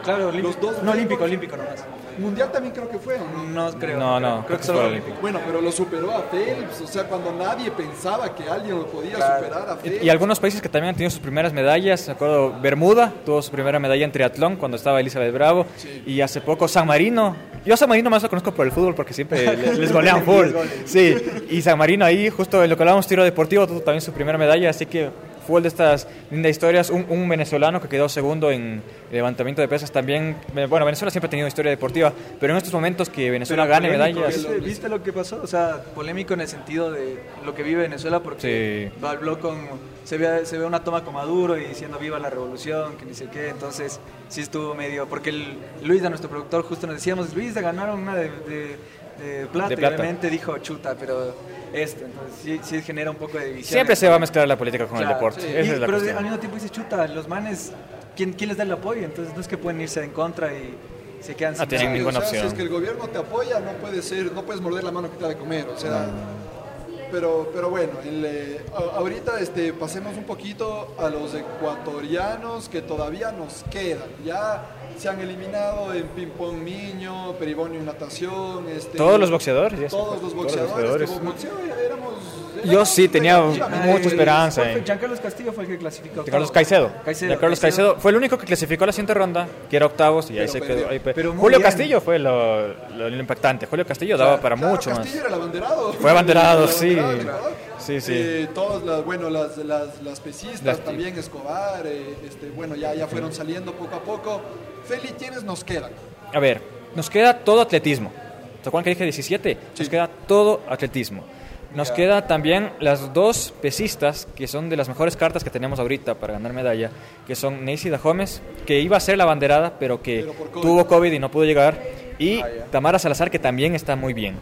Claro. Los dos no, olímpico, olímpico nomás. Mundial también creo que fue. ¿o no? No creo. No, no, Creo que solo fue olímpico. Bueno, pero lo superó a Phelps, o sea, cuando nadie pensaba que alguien lo podía Claro. superar a Phelps. Y, y algunos países que también han tenido sus primeras medallas, me acuerdo, Bermuda tuvo su primera medalla en triatlón cuando estaba Elizabeth Bravo, Sí. y hace poco San Marino, yo a San Marino más lo conozco por el fútbol porque siempre le- les golean full, sí, y San Marino ahí, justo en lo que hablábamos tiro deportivo, tuvo también su primera medalla, así que full de estas lindas historias, un, un venezolano que quedó segundo en levantamiento de pesas también, eh, bueno, Venezuela siempre ha tenido historia deportiva, pero en estos momentos que Venezuela Pero gane polémico, medallas, ¿viste, viste lo que pasó? O sea, polémico en el sentido de lo que vive Venezuela porque Sí. habló con... Se ve, se ve una toma con Maduro y diciendo viva la revolución, que ni sé qué. Entonces sí estuvo medio... Porque el, Luis, a nuestro productor, justo nos decíamos, Luis, ganaron una de, de, de plata. De Y plata. obviamente dijo, chuta, pero esto. Entonces sí, sí genera un poco de división. siempre se va a mezclar la política con el deporte, sí. esa Y- es la pero cuestión. al mismo tiempo dice, chuta, los manes, ¿quién, ¿quién les da el apoyo? Entonces no es que pueden irse en contra y se quedan No sin tienen ninguna o sea, opción. Si es que el gobierno te apoya, no puede ser, no puedes morder la mano que te da de comer, o sea. Pero, pero bueno, el, eh, a- ahorita este, pasemos un poquito a los ecuatorianos que todavía nos quedan. Ya se han eliminado en ping-pong niño, peribonio y natación. Este, Todos los boxeadores, ya se Todos los Todos los boxeadores. boxeadores. boxeo éramos, Yo éramos sí tenía mucha esperanza. ¿Cuál fue? eh. Giancarlos Castillo fue el que clasificó. Carlos. Caicedo. Caicedo. De Carlos Caicedo. Fue el único que clasificó a la siguiente ronda, que era octavos, y ahí Pero se perdió. quedó. ahí pe- Pero Julio bien. Castillo fue lo, lo- lo impactante. Julio Castillo daba para Claro, mucho Castillo más. era el abanderado. Fue abanderado, El sí. abanderado. Sí, sí. Eh, todas las, bueno, las, las, las pesistas Las- también, Escobar, eh, este, bueno, ya, ya fueron saliendo poco a poco. Feli, ¿quiénes nos quedan? A ver, nos queda todo atletismo. ¿Se acuerdan que dije 17? Nos Sí. queda todo atletismo. Nos queda también las dos pesistas, que son de las mejores cartas que tenemos ahorita para ganar medalla, que son Neisida Gómez, que iba a ser la banderada, pero que Pero COVID. tuvo COVID y no pudo llegar, y Ah. Tamara Salazar, que también está muy bien.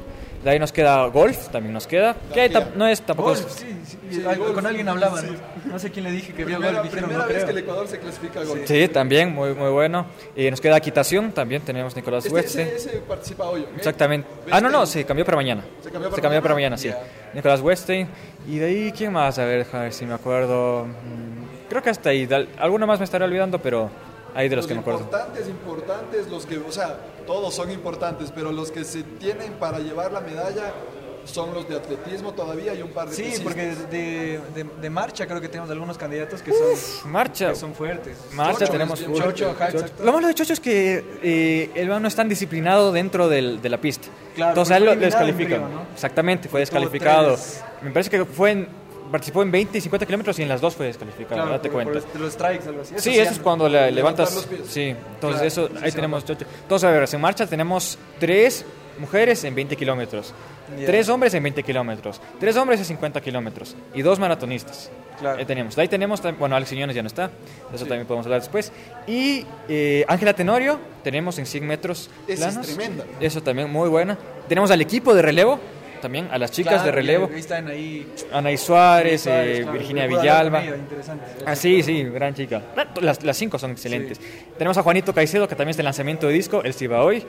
De ahí nos queda golf, también nos queda, que no es tampoco... Golf, sí, sí, Sí, golf, con alguien hablaban. sí. No sé quién le dije que vio golf. Dijeron, primera no vez creo. que el Ecuador se clasifica a gol. Sí, también, muy, muy bueno. Y nos queda equitación, también tenemos Nicolás Este, Hueste. ese, ese participa hoy. Exactamente. Ah, no, no, se cambió para mañana. ¿Se cambió para para mañana? mañana, sí. Nicolás Westein. Y de ahí, ¿quién más? A ver, déjame ver si me acuerdo. Mm, Creo que hasta ahí. Alguno más me estaré olvidando, pero ahí de los, que me acuerdo. importantes, importantes, los que, o sea, todos son importantes, pero los que se tienen para llevar la medalla son los de atletismo todavía y un par de Sí, pesistas. porque de, de, de marcha creo que tenemos algunos candidatos que son, Marcha. que son fuertes. Marcha Chocho, tenemos bien Chocho, ajá. Lo malo de Chocho es que eh, él no es tan disciplinado dentro del- de la pista. Claro, Entonces a él lo descalifican. Exactamente, fue descalificado. Me parece que fue en- participó en 20 y 50 kilómetros y en las dos fue descalificado. Claro, date cuenta. por los strikes, algo así. Sí, sí eso es cuando le- levantas. los pies. Sí, entonces Claro, eso, sí, ahí sí, tenemos. Entonces, a ver, en marcha tenemos tres mujeres en 20 kilómetros, Ya. tres hombres en 20 kilómetros, tres hombres en 50 kilómetros y dos maratonistas. Claro. Ahí tenemos. De ahí tenemos, bueno, Alex Quiñones ya no está, eso también podemos hablar después. Y eh, Ángela Tenorio, tenemos en 100 metros Esa es planos. tremenda. Eso también, muy buena. Tenemos al equipo de relevo, también, a las chicas Claro, de relevo. Ahí están ahí. Anaí Suárez, Suárez, eh, claro, Virginia Villalba. Ah, sí, sí, gran chica. Las, las cinco son excelentes. Tenemos a Juanito Caicedo, que también está en lanzamiento de disco, él sí va hoy.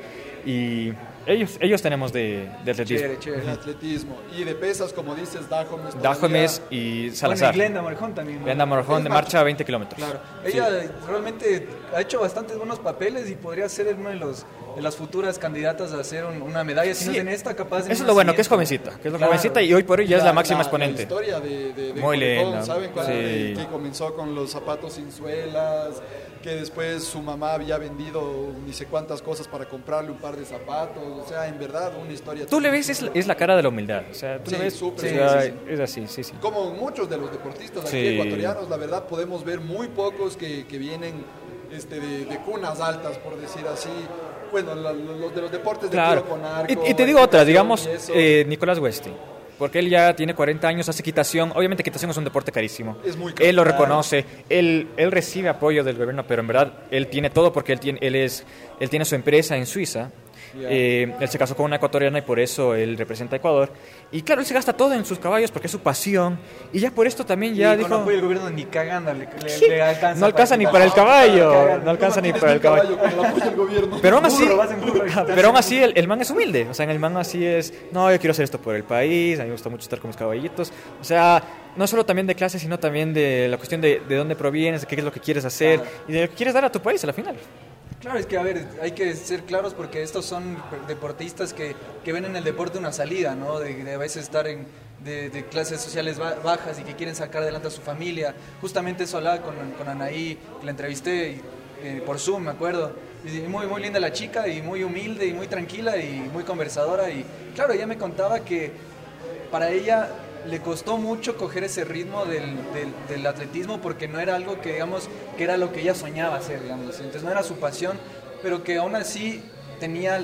Y ellos, ellos tenemos de, de atletismo. Chévere, chévere. atletismo. Y de pesas, como dices, Dahomes. Dajomes todavía. y Bueno, y Salazar. Glenda Morejón también. ¿no? Glenda Morjón de marcha. marcha a 20 kilómetros. Claro. Sí. Ella realmente ha hecho bastantes buenos papeles y podría ser una de, los, de las futuras candidatas a hacer un- una medalla, si no Sí. es en esta, capaz en Eso es lo bueno, que es jovencita. Que es la Claro. jovencita y hoy por hoy ya es la máxima exponente. La historia de, de, de Muy linda, ¿Saben cuál? sí. De- Que comenzó con los zapatos sin suelas, que después su mamá había vendido ni sé cuántas cosas para comprarle un par de zapatos. O sea, en verdad, una historia. Tú le ves, es, la- es la cara de la humildad. O sea, tú Sí, le ves, o sea, sí, es así, sí, sí. Como muchos de los deportistas aquí ecuatorianos, la verdad podemos ver muy pocos que, que vienen este, de, de cunas altas, por decir así. Bueno, los de los deportes de Claro. tiro con arco. Y, y te digo otra, digamos, eh, Nicolás Westing. Porque él ya tiene 40 años, hace equitación. Obviamente equitación es un deporte carísimo. Es muy caro. Él lo reconoce. Él, él recibe apoyo del gobierno, pero en verdad él tiene todo porque él tiene, él es, él tiene su empresa en Suiza. Eh, él se casó con una ecuatoriana y por eso él representa a Ecuador. Y claro, él se gasta todo en sus caballos porque es su pasión. Y ya por esto también ya y dijo... Con apoyo del gobierno ni cagando le, le, le alcanza no alcanza ni para el caballo. No alcanza ni para el caballo. gobierno. Pero aún así, pero aún así el, el man es humilde. O sea, en el man así es, no, yo quiero hacer esto por el país, a mí me gusta mucho estar con mis caballitos. O sea, no solo también de clase, sino también de la cuestión de, de dónde provienes, de qué es lo que quieres hacer Claro. y de lo que quieres dar a tu país a la final. Claro, es que a ver, hay que ser claros porque estos son deportistas que, que ven en el deporte una salida, ¿no? De, a veces estar en, de, clases sociales ba- bajas y que quieren sacar adelante a su familia. Justamente eso hablaba con, Anaí, que la entrevisté eh, por Zoom, me acuerdo. Muy, muy linda la chica y muy humilde y muy tranquila y muy conversadora. Y claro, ella me contaba que para ella le costó mucho coger ese ritmo del, del- del atletismo porque no era algo que, digamos, que era lo que ella soñaba hacer, digamos. Entonces no era su pasión, pero que aún así tenía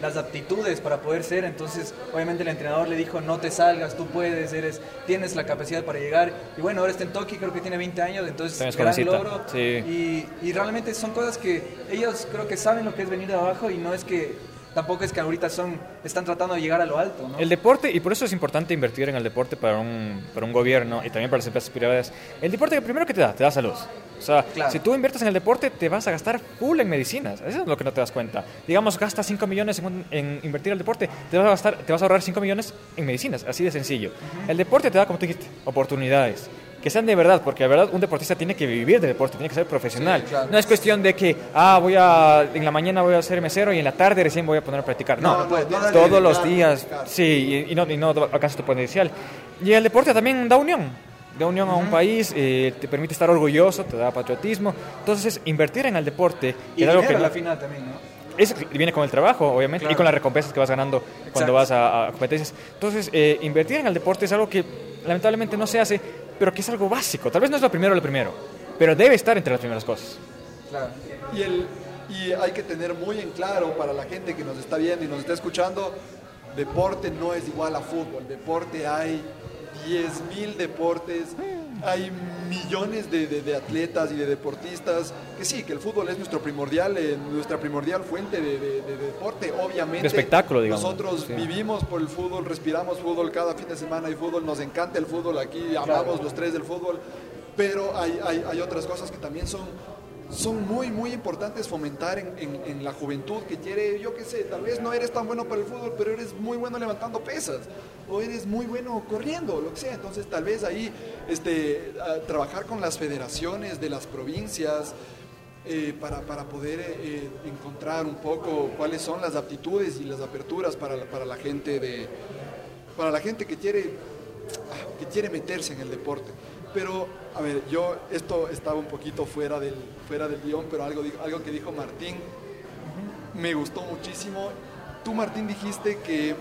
las aptitudes para poder ser. Entonces, obviamente el entrenador le dijo, no te salgas, tú puedes, eres, tienes la capacidad para llegar. Y bueno, ahora está en Tokio, creo que tiene 20 años, entonces También es gran jovencita, logro. sí. Y, y realmente son cosas que ellos creo que saben lo que es venir de abajo y no es que... Tampoco es que ahorita son, están tratando de llegar a lo alto, ¿no? El deporte, y por eso es importante invertir en el deporte para un, para un gobierno y también para las empresas privadas. El deporte, primero que te da, te da salud. O sea, Claro. si tú inviertes en el deporte, te vas a gastar full en medicinas. Eso es lo que no te das cuenta. Digamos, gastas 5 millones en, un- en invertir en el deporte, te vas, a gastar, te vas a ahorrar 5 millones en medicinas. Así de sencillo. El deporte te da, como tú dijiste, oportunidades. Que sean de verdad, porque de verdad un deportista tiene que vivir del deporte, tiene que ser profesional. Sí, claro. No es cuestión de que, ah, voy a, en la mañana voy a ser mesero y en la tarde recién voy a poner a practicar. No, No, no, tienes que todos los días, sí, y, y no, y no alcanzas tu potencial. Y el deporte también da unión, da unión a un país, eh, te permite estar orgulloso, te da patriotismo. Entonces, invertir en el deporte y es algo que a la final también, ¿no? es, viene con el trabajo, obviamente, y Claro. con las recompensas que vas ganando cuando Exacto. vas a, a competencias. Entonces, eh, invertir en el deporte es algo que lamentablemente no se hace, pero que es algo básico. Tal vez no es lo primero lo primero, pero debe estar entre las primeras cosas. Claro. Y, el, y hay que tener muy en claro para la gente que nos está viendo y nos está escuchando, deporte no es igual a fútbol. Deporte hay 10.000 deportes, hay millones de, de- de atletas y de deportistas, que sí, que el fútbol es nuestro primordial, eh, nuestra primordial fuente de, de- de deporte, obviamente. De espectáculo, digamos. Nosotros Sí. vivimos por el fútbol, respiramos fútbol, cada fin de semana hay fútbol, nos encanta el fútbol, aquí amamos los tres del fútbol, pero hay, hay, hay otras cosas que también son, son muy, muy importantes fomentar en, la juventud que quiere, yo qué sé, tal vez no eres tan bueno para el fútbol, pero eres muy bueno levantando pesas, o eres muy bueno corriendo, lo que sea, entonces tal vez ahí este, trabajar con las federaciones de las provincias, eh, para, para poder eh, eh, encontrar un poco cuáles son las aptitudes y las aperturas para, la- para la gente de para la gente que quiere que quiere meterse en el deporte pero a ver yo esto estaba un poquito fuera del fuera del guion pero algo algo que dijo Martín me gustó muchísimo tú Martín dijiste que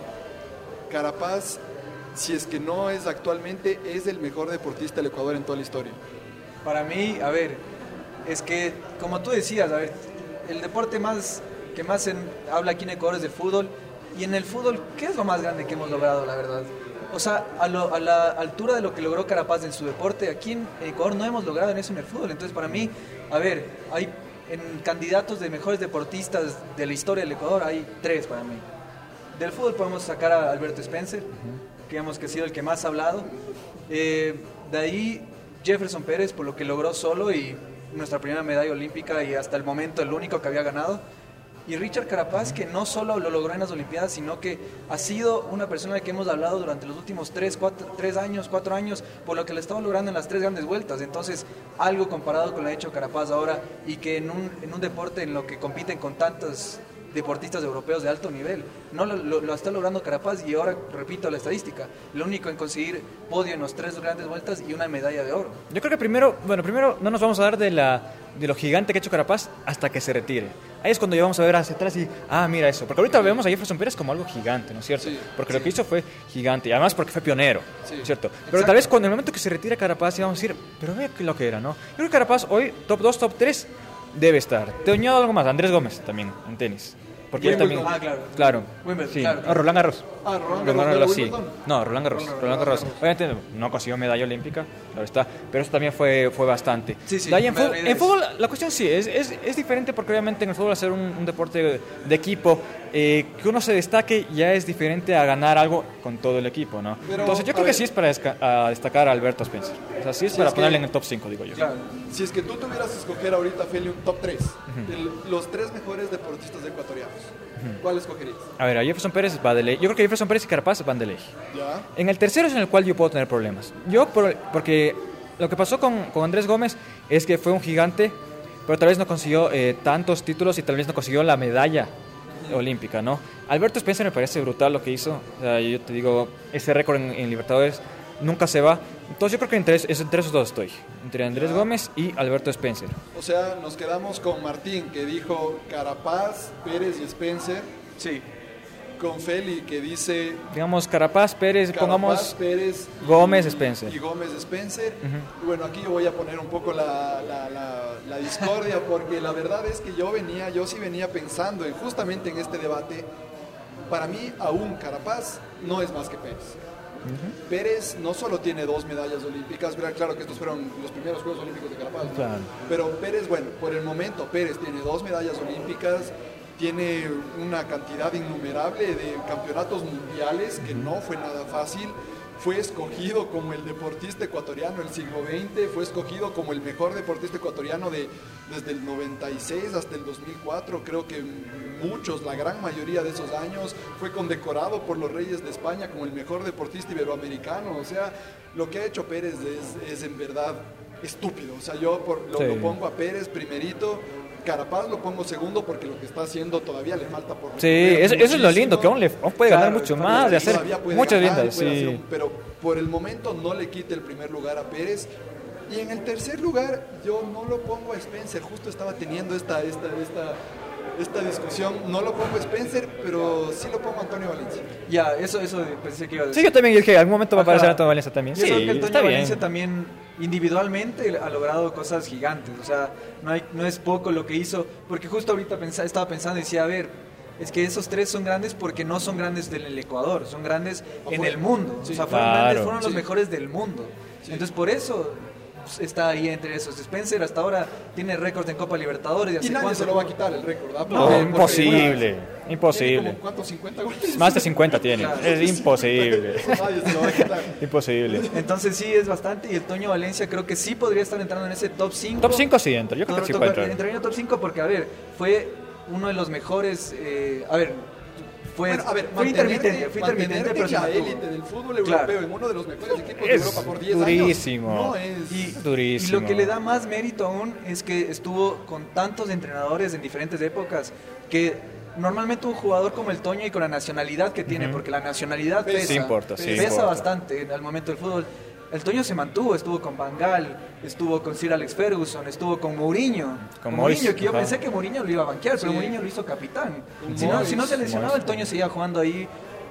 Carapaz si es que no es actualmente es el mejor deportista del Ecuador en toda la historia Para mí, a ver, es que, como tú decías, a ver, el deporte más que más en- habla aquí en Ecuador es del fútbol. Y en el fútbol, ¿qué es lo más grande que hemos logrado, la verdad? O sea, a, lo- a la altura de lo que logró Carapaz en su deporte, aquí en Ecuador no hemos logrado en eso en el fútbol. Entonces, para mí, a ver, hay en candidatos de mejores deportistas de la historia del Ecuador, hay tres para mí. Del fútbol podemos sacar a Alberto Spencer, que digamos que ha sido el que más ha hablado. Eh, de ahí Jefferson Pérez, por lo que logró solo y nuestra primera medalla olímpica y hasta el momento el único que había ganado. Y Richard Carapaz, que no solo lo logró en las Olimpiadas, sino que ha sido una persona de que hemos hablado durante los últimos tres, tres años, cuatro años, por lo que le estaba logrando en las tres grandes vueltas. Entonces, algo comparado con lo hecho Carapaz ahora y que en un, en un deporte en lo que compiten con tantos deportistas europeos de alto nivel. No lo, lo- lo está logrando Carapaz y ahora, repito la estadística, lo único en conseguir podio en las tres grandes vueltas y una medalla de oro. Yo creo que primero, bueno, primero no nos vamos a dar de, la, de lo gigante que ha hecho Carapaz hasta que se retire. Ahí es cuando ya vamos a ver hacia atrás y, ah, mira eso. Porque ahorita vemos a Jefferson Pérez como algo gigante, ¿no es cierto? Sí, porque lo que hizo fue gigante y además porque fue pionero, Sí. ¿cierto? Pero Exacto. tal vez cuando el momento que se retira Carapaz, ya vamos a decir, pero ve lo que era, ¿no? Yo creo que Carapaz hoy, top 2, top 3, debe estar. Te añado algo más, Andrés Gómez también, en tenis. Porque él también. Ah, claro. Claro. Wimbledon, sí. claro, Ah, Roland Garros. Ah, Roland Roland Garros, sí. No, Roland Garros. Roland Garros. Obviamente no consiguió medalla olímpica, claro está. Pero eso también fue, fue bastante. Sí, sí, en, fútbol, en fútbol, la cuestión sí, es, es, es diferente porque obviamente en el fútbol hacer un, un deporte de equipo, eh, que uno se destaque ya es diferente a ganar algo con todo el equipo, ¿no? Pero, Entonces yo creo que sí es para a destacar a Alberto Spencer. O sea, sí es Si para es que- ponerle en el top 5, digo yo. Claro. Si es que tú tuvieras que escoger ahorita, Feli, un top 3, los tres mejores deportistas ecuatorianos, ¿cuál escogerías? A ver, a Jefferson Pérez, Vanderlei. Yo creo que Jefferson Pérez y Carapaz, Vanderlei. ¿Ya? En el tercero es en el cual yo puedo tener problemas. Yo, por- porque lo que pasó con, con Andrés Gómez es que fue un gigante, pero tal vez no consiguió eh, tantos títulos y tal vez no consiguió la medalla olímpica, ¿no? Alberto Spencer me parece brutal lo que hizo. O sea, yo te digo, ese récord en, en Libertadores nunca se va. Entonces yo creo que entre, es- entre esos dos estoy. Entre Andrés Gómez y Alberto Spencer. O sea, nos quedamos con Martín, que dijo Carapaz, Pérez y Spencer, Sí. con Feli, que dice Digamos, Carapaz, Pérez, Carapaz, pongamos... Pérez y- Gómez, Spencer. Y Gómez Spencer. Bueno, aquí yo voy a poner un poco la, la- la- la discordia, porque la verdad es que yo venía, yo sí venía pensando en justamente en este debate. Para mí, aún Carapaz no es más que Pérez. Pérez no solo tiene dos medallas olímpicas, pero claro que estos fueron los primeros Juegos Olímpicos de Carapaz, ¿no? Claro. pero Pérez, bueno, por el momento Pérez tiene dos medallas olímpicas, tiene una cantidad innumerable de campeonatos mundiales que no fue nada fácil. Fue escogido como el deportista ecuatoriano del siglo XX, fue escogido como el mejor deportista ecuatoriano de, desde el 96 hasta el 2004. Creo que muchos, la gran mayoría de esos años, fue condecorado por los Reyes de España como el mejor deportista iberoamericano. O sea, lo que ha hecho Pérez es, es en verdad estúpido. O sea, yo por- lo, Sí. lo pongo a Pérez primerito. Carapaz lo pongo segundo porque lo que está haciendo todavía le falta por Sí, eso, eso es lo lindo, que aún, le, aún puede ganar mucho más, de hacer muchas lindas, hacer sí. pero por el momento no le quite el primer lugar a Pérez. Y en el tercer lugar, yo no lo pongo a Spencer. Justo estaba teniendo esta, esta, esta, esta discusión. No lo pongo a Spencer, pero sí lo pongo a Antonio Valencia. Ya, eso, eso pensé que iba a decir. Sí, yo también dije, en algún momento va a aparecer Antonio Valencia también. Yo Sí, creo que el está bien. Valencia también individualmente ha logrado cosas gigantes. O sea, no, hay, no es poco lo que hizo. Porque justo ahorita estaba pensando y decía, a ver, es que esos tres son grandes porque no son grandes del Ecuador, son grandes en Afuera. el mundo. Sí. o sea, fueron, Claro. grandes, fueron los Sí. mejores del mundo. Entonces, por eso está ahí entre esos. Spencer hasta ahora tiene récords en Copa Libertadores. Y ¿hace nadie cuánto? se lo va a quitar el récord. imposible, imposible. como, ¿Cuántos? ¿50 goles? Más de 50 tiene, Claro. es imposible. Imposible. Entonces sí es bastante y el Toño Valencia creo que sí podría estar entrando en ese top 5. Top 5 sí entra, yo creo que No, sí toca- puede entrar. entraría en el top 5 porque, a ver, fue uno de los mejores. eh, a ver, fue, Bueno, a ver, fue intermitente, fue intermitente, pero la élite del fútbol Claro. europeo, en uno de los mejores equipos de Es Europa por 10 durísimo. años. No es. Y, Durísimo. y lo que le da más mérito aún es que estuvo con tantos entrenadores en diferentes épocas que normalmente un jugador como el Toño y con la nacionalidad que tiene, porque la nacionalidad Pesa. pesa, Sí importa, sí pesa importa. bastante al momento del fútbol. El Toño se mantuvo, estuvo con Van Gaal, estuvo con Sir Alex Ferguson, estuvo con Mourinho. Con Mourinho, que yo ajá. pensé que Mourinho lo iba a banquear, pero Sí. Mourinho lo hizo capitán. Si no, Moyes, si no se lesionaba, el Toño seguía jugando ahí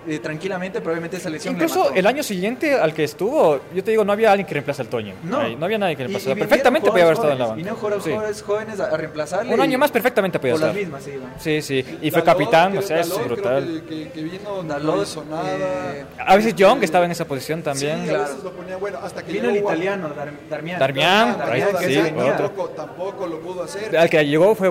eh, tranquilamente, probablemente esa lesión le Incluso mató. el año siguiente al que estuvo, yo te digo, no había alguien que reemplace al Toño. No. Ahí, no había nadie que Y- y reemplazara. Perfectamente podía haber estado en la banca. Vinieron jugadores Sí. jóvenes, jóvenes a, a reemplazarle. Un año y- más perfectamente podía estar. mismas, sí. iban. Sí, sí. Y fue Dalot, capitán, creo- o sea, es Dalot, creo brutal. Que, que, que vino, Dalot, no eh, A veces Young estaba en esa posición también. Sí, claro. a veces lo ponía bueno, hasta que Vino el italiano, Dar- Darmian. Darmian, Darmian, ahí Darmian, sí, que venía. otro. tampoco, lo pudo hacer. Al que llegó fue.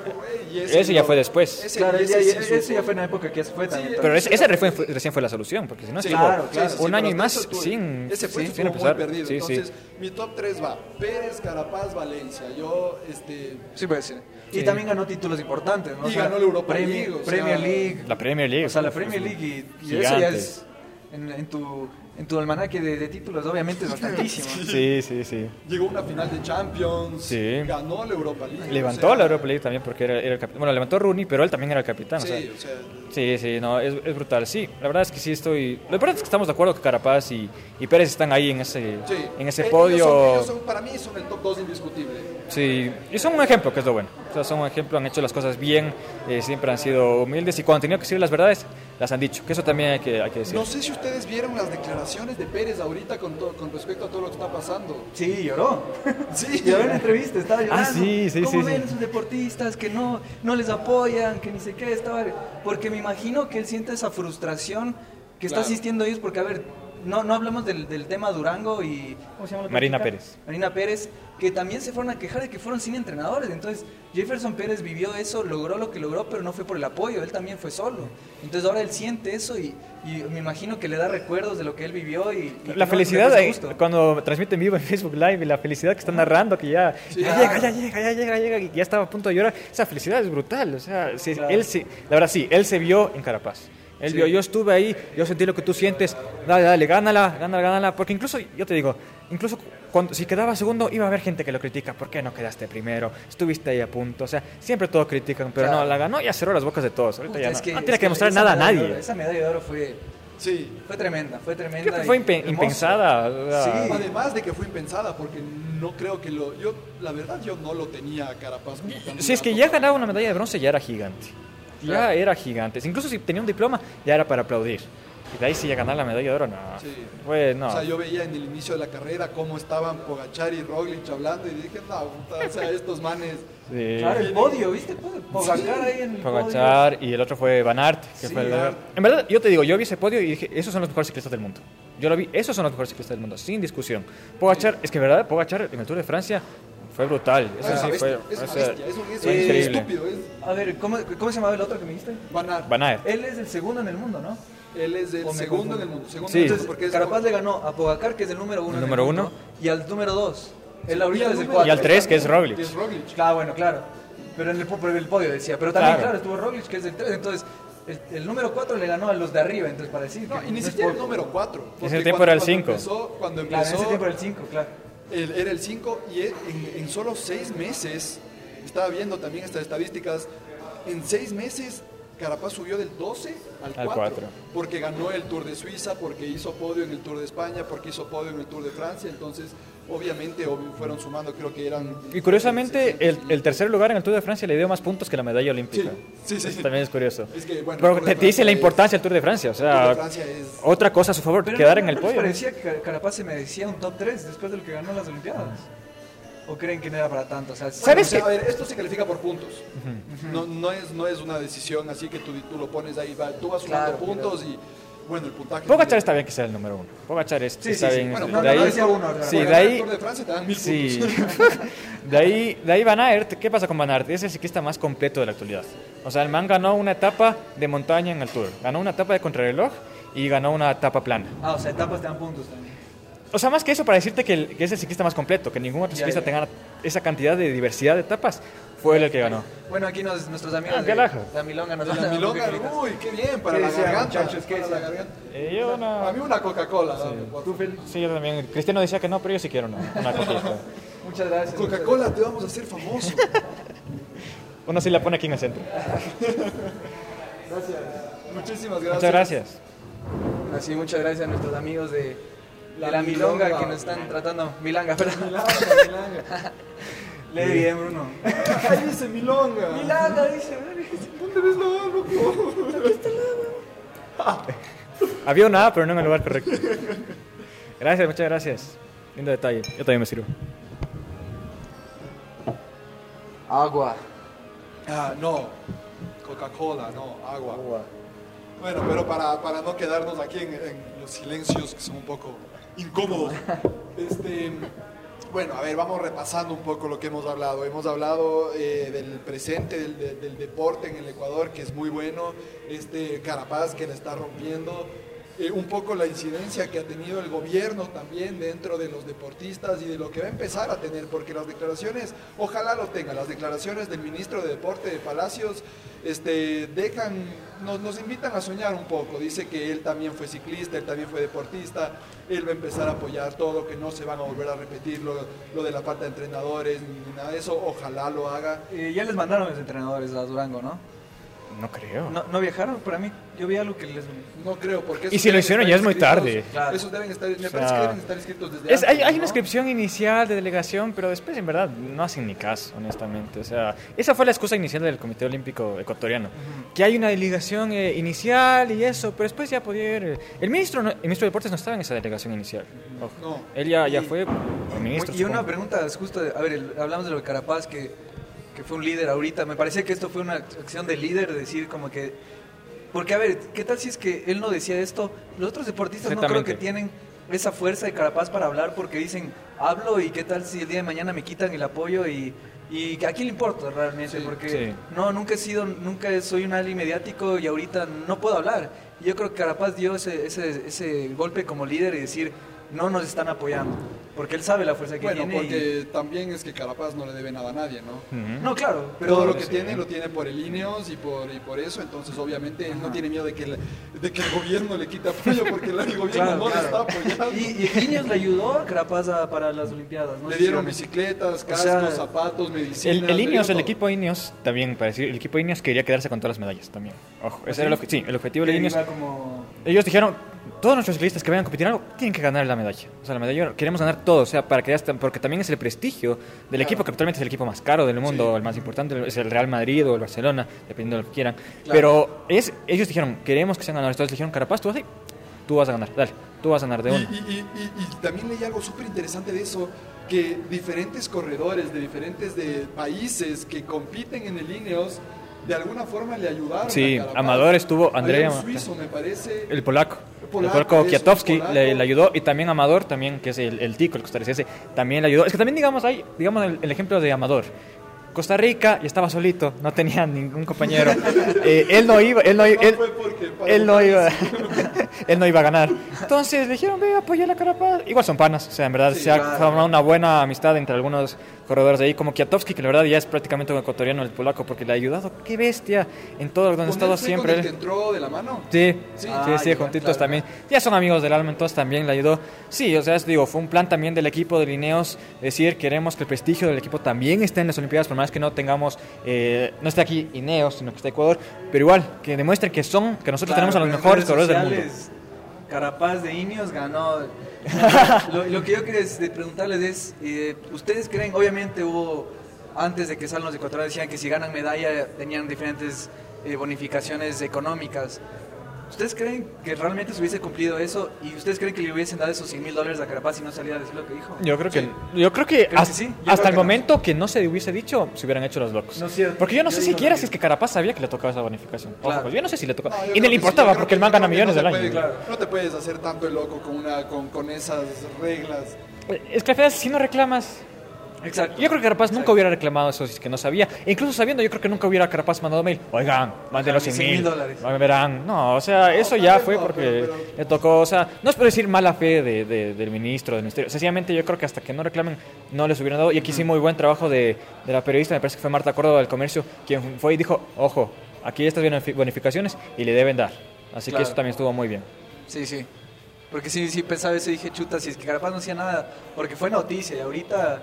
Fue- y Ese ya fue después. Claro, ese ya- sí fue en la época que fue también. Pero ese, fue, recién fue la solución, porque si no Sí, estuvo claro, claro. sí, sí, un pero año y más estuvo- sin, Ese sin, sin muy empezar. perdido. Sí, sí. Entonces, mi top 3 va Pérez, Carapaz, Valencia. Yo, este... Sí, puede ser. Y Sí. también ganó títulos importantes, ¿no? Y ganó la Europa Premier, League, o sea, Premier League. La Premier League. O sea, la Premier League y, y eso ya es en, en tu en tu almanaque de, de títulos obviamente es bastantísimo. Sí, sí, sí. Llegó a una final de Champions, Sí. ganó la Europa League. Levantó o sea, la Europa League también porque era, era el capitán. Bueno, levantó Rooney, pero él también era el capitán. o sea, Sí, o sea, Sí, sí, no, es, es brutal. Sí, la verdad es que sí estoy. Lo importante es que estamos de acuerdo que Carapaz y, y Pérez están ahí en ese, sí. en ese Eh, podio. ellos son- ellos son- para mí son el top 2 indiscutible. Sí, y son un ejemplo, que es lo bueno. O sea, son un ejemplo, han hecho las cosas bien, eh, siempre han sido humildes y cuando han tenido que decir las verdades, las han dicho. Que eso también hay que, hay que decir. No sé si ustedes vieron las declaraciones de Pérez ahorita con, to- con respecto a todo lo que está pasando. Sí, lloró. Sí. Lloró en la entrevista, estaba llorando. Ah, sí, sí, ¿Cómo sí, ven sí. esos deportistas que no, no les apoyan, que ni sé qué? Estaba... Porque me imagino que él siente esa frustración que está Claro. asistiendo ellos, porque a ver, no, no hablamos del, del tema Durango y... ¿Cómo se llama la otra Marina chica? Pérez. Marina Pérez, que también se fueron a quejar de que fueron sin entrenadores. Entonces, Jefferson Pérez vivió eso, logró lo que logró, pero no fue por el apoyo, él también fue solo. Entonces ahora él siente eso y, y me imagino que le da recuerdos de lo que él vivió y... La no- felicidad ahí, cuando transmite en vivo en Facebook Live y la felicidad que está narrando que ya, ya llega, ya llega, ya llega, ya llega y ya estaba a punto de llorar. Esa felicidad es brutal. O sea, si- Claro. él sí, la verdad sí, él se vio en Carapaz. Él Sí. vio, yo estuve ahí, yo sentí lo que tú sientes, dale, dale, gánala, gánala, gánala. Porque incluso, yo te digo, incluso cuando, si quedaba segundo, iba a haber gente que lo critica. ¿Por qué no quedaste primero? Estuviste ahí a punto. O sea, siempre todos critican, pero Claro. no, la ganó y ya cerró las bocas de todos. Ahorita Puta, ya no, que- no tiene que que demostrar esa nada a medalla de nadie. oro- esa medalla de oro fue, Sí. fue tremenda, fue tremenda. Creo que fue impensada. Sí. Además de que fue impensada, porque no creo que lo. Yo, la verdad, yo no lo tenía a Carapaz. Si es que ya ganaba una medalla de bronce, ya era gigante. Ya Claro. era gigante. Incluso si tenía un diploma, ya era para aplaudir. Y de ahí sí ya ganar la medalla de oro, no. Sí. Pues no. O sea, yo veía en el inicio de la carrera cómo estaban Pogachar y Roglic hablando y dije, no, puta, o sea, estos manes. Sí. Claro, el podio, ¿viste? Pogacar ahí en el Pogacar y el otro fue Van Aert. Que Sí, fue el-. En verdad, yo te digo, yo vi ese podio y dije, esos son los mejores ciclistas del mundo. Yo lo vi, esos son los mejores ciclistas del mundo, sin discusión. Pogachar, es que en verdad, Pogachar en el Tour de Francia fue brutal. Eso Ah, sí bestia, fue. es o una sea, bestia, es un, es fue un increíble. estúpido. Es. A ver, ¿cómo, ¿cómo se llamaba el otro que me dijiste? Van Aert. Van Aert. Él es el segundo en el mundo, ¿no? Él es el ¿O me segundo confundo? en el mundo. Segundo Sí. en el mundo porque es Carapaz le ganó a Pogacar, que es el número uno. El en número mundo, uno. Y al número dos. Y ahorita es el cuatro. Y al tres, que es Roglic. Es Roglic. Claro, bueno, claro. Pero en el, pero el podio decía. Pero también, Claro. claro, estuvo Roglic, que es el 3. Entonces, el, el número 4 le ganó a los de arriba. Entonces, para decir. No, y ni no es siquiera el número 4. ese tiempo era el cinco. Cuando Claro, en empezó, ese tiempo era el 5, claro. El- era el 5 y en, en solo 6 meses, estaba viendo también estas estadísticas, en 6 meses Carapaz subió del 12 al Al 4, cuatro. porque ganó el Tour de Suiza, porque hizo podio en el Tour de España, porque hizo podio en el Tour de Francia, entonces obviamente fueron sumando, creo que eran... Y curiosamente, el, el tercer lugar en el Tour de Francia le dio más puntos que la medalla olímpica. Sí, sí, sí. Eso también es curioso. Es que, bueno, Pero el Tour de te, te dice Francia la importancia del Tour de Francia. O sea, de Francia es... otra cosa a su favor, Pero quedar no- en el ¿no les podio. parecía que Carapaz se merecía un top 3 después de lo que ganó las Olimpiadas? ¿O creen que no era para tanto? O sea, ¿Sabes o sea, qué? a ver, esto se califica por puntos. no, no, es, no es una decisión así que tú, tú lo pones ahí, va, tú vas sumando Claro, puntos y bueno, el puntaje... Pogachar está bien que sea el número uno. Pogachar es, Sí, está sí, sí. bien. Bueno, de no, ahí, no decía uno, sí, de ahí, de Francia te dan mil sí. puntos. de ahí, de ahí Van Aert. ¿Qué pasa con Van Aert? Es el ciclista más completo de la actualidad. O sea, el man ganó una etapa de montaña en el Tour, ganó una etapa de contrarreloj y ganó una etapa plana. Ah, o sea, etapas te dan puntos también. O sea, más que eso, para decirte que, el- que es el ciclista más completo, que ningún otro Ya, ciclista ya. tenga esa cantidad de diversidad de etapas, fue él el que ganó. Bueno, aquí nos, nuestros amigos Ah, de la Milonga nos la milonga, uy, qué bien, para ¿Qué la garganta. muchachos? ¿Qué para la garganta. Eh, yo no- A mí una Coca-Cola. dame, por ¿Tú, favor. Fel? Sí, yo también. Cristiano decía que no, pero yo sí quiero una, una coquita. Muchas gracias. Coca-Cola, te vamos a hacer famoso. Uno sí la pone aquí en el centro. Gracias. Muchísimas gracias. Muchas gracias. Así, muchas gracias a nuestros amigos de, de La la, Milonga, Milonga. que nos están tratando. Milanga, perdón. Milanga, Milanga. Lee bien, Bruno. Ahí dice Milonga. Milanga, dice. ¿Dónde ves la loco? Había una A, pero no en el lugar correcto. Gracias, muchas gracias. Lindo detalle. Yo también me sirvo. Agua. Ah, no. Coca-Cola, no, agua. Bueno, pero para, para no quedarnos aquí en, en los silencios que son un poco incómodos. Este, bueno, a ver, vamos repasando un poco lo que hemos hablado. Hemos hablado eh, del presente del, de- del deporte en el Ecuador, que es muy bueno. Este Carapaz que la está rompiendo. Eh, un poco la incidencia que ha tenido el gobierno también dentro de los deportistas y de lo que va a empezar a tener, porque las declaraciones, ojalá lo tenga, las declaraciones del ministro de Deporte de Palacios este, dejan, nos, nos invitan a soñar un poco. Dice que él también fue ciclista, él también fue deportista, él va a empezar a apoyar todo, que no se van a volver a repetir lo, lo de la falta de entrenadores ni nada de eso, ojalá lo haga. Eh, ya les mandaron los entrenadores a Durango, ¿no? No creo. No, no viajaron, para mí, yo vi algo que les... No creo, porque... Y si lo hicieron ya es muy tarde. Claro. Esos deben estar, me O parece que deben estar escritos desde Es- hay, antes, hay ¿no? una inscripción inicial de delegación, pero después en verdad no hacen ni caso, honestamente. O sea, esa fue la excusa inicial del Comité Olímpico Ecuatoriano. Que hay una delegación eh, inicial y eso, pero después ya podía ir... eh, El ministro, no- el ministro de Deportes no estaba en esa delegación inicial. Ojo. No. Él ya, ya Y- fue el ministro. Y una supongo. pregunta es justo, a ver, el- hablamos de lo de Carapaz, que, que fue un líder ahorita. Me parece que esto fue una acción de líder, decir como que... Porque, a ver, ¿qué tal si es que él no decía esto? Los otros deportistas no creo que tienen esa fuerza de Carapaz para hablar porque dicen, hablo y qué tal si el día de mañana me quitan el apoyo y... ¿Y a quién le importa realmente? Sí, porque sí. no, nunca he sido, nunca soy un alguien mediático y ahorita no puedo hablar. Y yo creo que Carapaz dio ese, ese, ese golpe como líder y decir, no nos están apoyando. Porque él sabe la fuerza que Bueno, tiene. y- porque también es que Carapaz no le debe nada a nadie, ¿no? Ujú. No, claro, pero Todo lo que sí. tiene lo tiene por el Ineos y por, y por eso, entonces obviamente él no tiene miedo de que, el, de que el gobierno le quite apoyo porque el gobierno Claro, no claro. le está apoyando. Y, y Ineos le ayudó a Carapaz a- para las Olimpiadas. ¿no? le Sí, dieron sí. bicicletas, O cascos, sea, zapatos, medicinas. El, el le Ineos, el equipo Ineos, también para decir, el equipo Ineos quería quedarse con todas las medallas también. Ojo, ese ¿Ah, era el, sí? sí, el objetivo Que de Ineos. como... Ellos dijeron, todos nuestros ciclistas que vayan a competir en algo tienen que ganar la medalla. O sea, la medalla, queremos ganar todo, o sea, para que ya porque también es el prestigio del equipo, que actualmente es el equipo más caro del mundo, Sí. el más importante, es el Real Madrid o el Barcelona, dependiendo de lo que quieran. Pero es, ellos dijeron, queremos que sean ganadores. Entonces dijeron, Carapaz, tú vas, ahí, tú vas a ganar, dale, tú vas a ganar de uno. y- y- y- y también leí algo súper interesante de eso, que diferentes corredores de diferentes de países que compiten en el Ineos, de alguna forma le ayudaron Sí, a. Amador estuvo, Había Andrea un Ama- suizo, me parece. El polaco. El polaco, Kwiatkowski el polaco. le, le ayudó y también Amador, también que es el, el tico, el costarricense, también le ayudó. Es que también digamos hay, digamos el, el ejemplo de Amador. Costa Rica y estaba solito, no tenía ningún compañero. Eh, él no iba, él no iba, No él, no iba. él no iba a ganar. Entonces le dijeron, ve, apoya la Carapaz. Igual son panas, o sea, en verdad Sí, se ha formado una buena amistad entre algunos corredores de ahí, como Kwiatkowski, que la verdad ya es prácticamente un ecuatoriano, el polaco, porque le ha ayudado, qué bestia, en todo donde ha ¿Con estado siempre. con el que entró de la mano? Sí, Sí. sí, Ah, sí, ya, juntitos claro. también. Ya son amigos del alma, entonces también le ayudó. Sí, o sea, es- digo, fue un plan también del equipo de Lineos, decir, queremos que el prestigio del equipo también esté en las Olimpiadas, por más que no tengamos, eh, no esté aquí Ineos, sino que esté Ecuador, pero igual, que demuestren que son, que nosotros Claro, tenemos a los mejores corredores del mundo. Carapaz de Ineos ganó. lo, lo que yo quería preguntarles es, eh, ¿ustedes creen, obviamente hubo, antes de que salgan los ecuatorianos, decían que si ganan medalla tenían diferentes eh, bonificaciones económicas. ¿Ustedes creen que realmente se hubiese cumplido eso? ¿Y ustedes creen que le hubiesen dado esos 100 mil dólares a Carapaz si no salía a decir lo que dijo? Yo creo que, Sí. yo creo que, ¿Crees hasta, que sí? Yo hasta creo el que no. momento que no se hubiese dicho, se hubieran hecho los locos. No es cierto. Porque yo no Yo sé siquiera si es que Carapaz sabía que le tocaba esa bonificación. Ojo, pues yo no sé si le tocaba. No, y no creo le sí, importaba porque el man gana millones año. puede- Claro. No te puedes hacer tanto el loco con, una, con, con esas reglas. Es que al final, si no reclamas, Exacto. Yo creo que Carapaz nunca hubiera reclamado eso si es que no sabía. E incluso sabiendo, yo creo que nunca hubiera Carapaz mandado mail. Oigan, manden los 100 100 mil dólares. Verán. No, o sea, eso ya fue porque le tocó. O sea, no es por decir mala fe de, de- del ministro, del ministerio. Sencillamente, yo creo que hasta que no reclamen, no les hubieran dado. Y aquí sí, muy buen trabajo de, de la periodista, me parece que fue Marta Córdoba del Comercio, quien fue y dijo: Ojo, aquí estas bonifi- bonificaciones y le deben dar. Así Claro. que eso también estuvo muy bien. Sí, sí. Porque sí, sí pensaba eso y dije, chuta, si es que Carapaz no hacía nada, porque fue noticia y ahorita,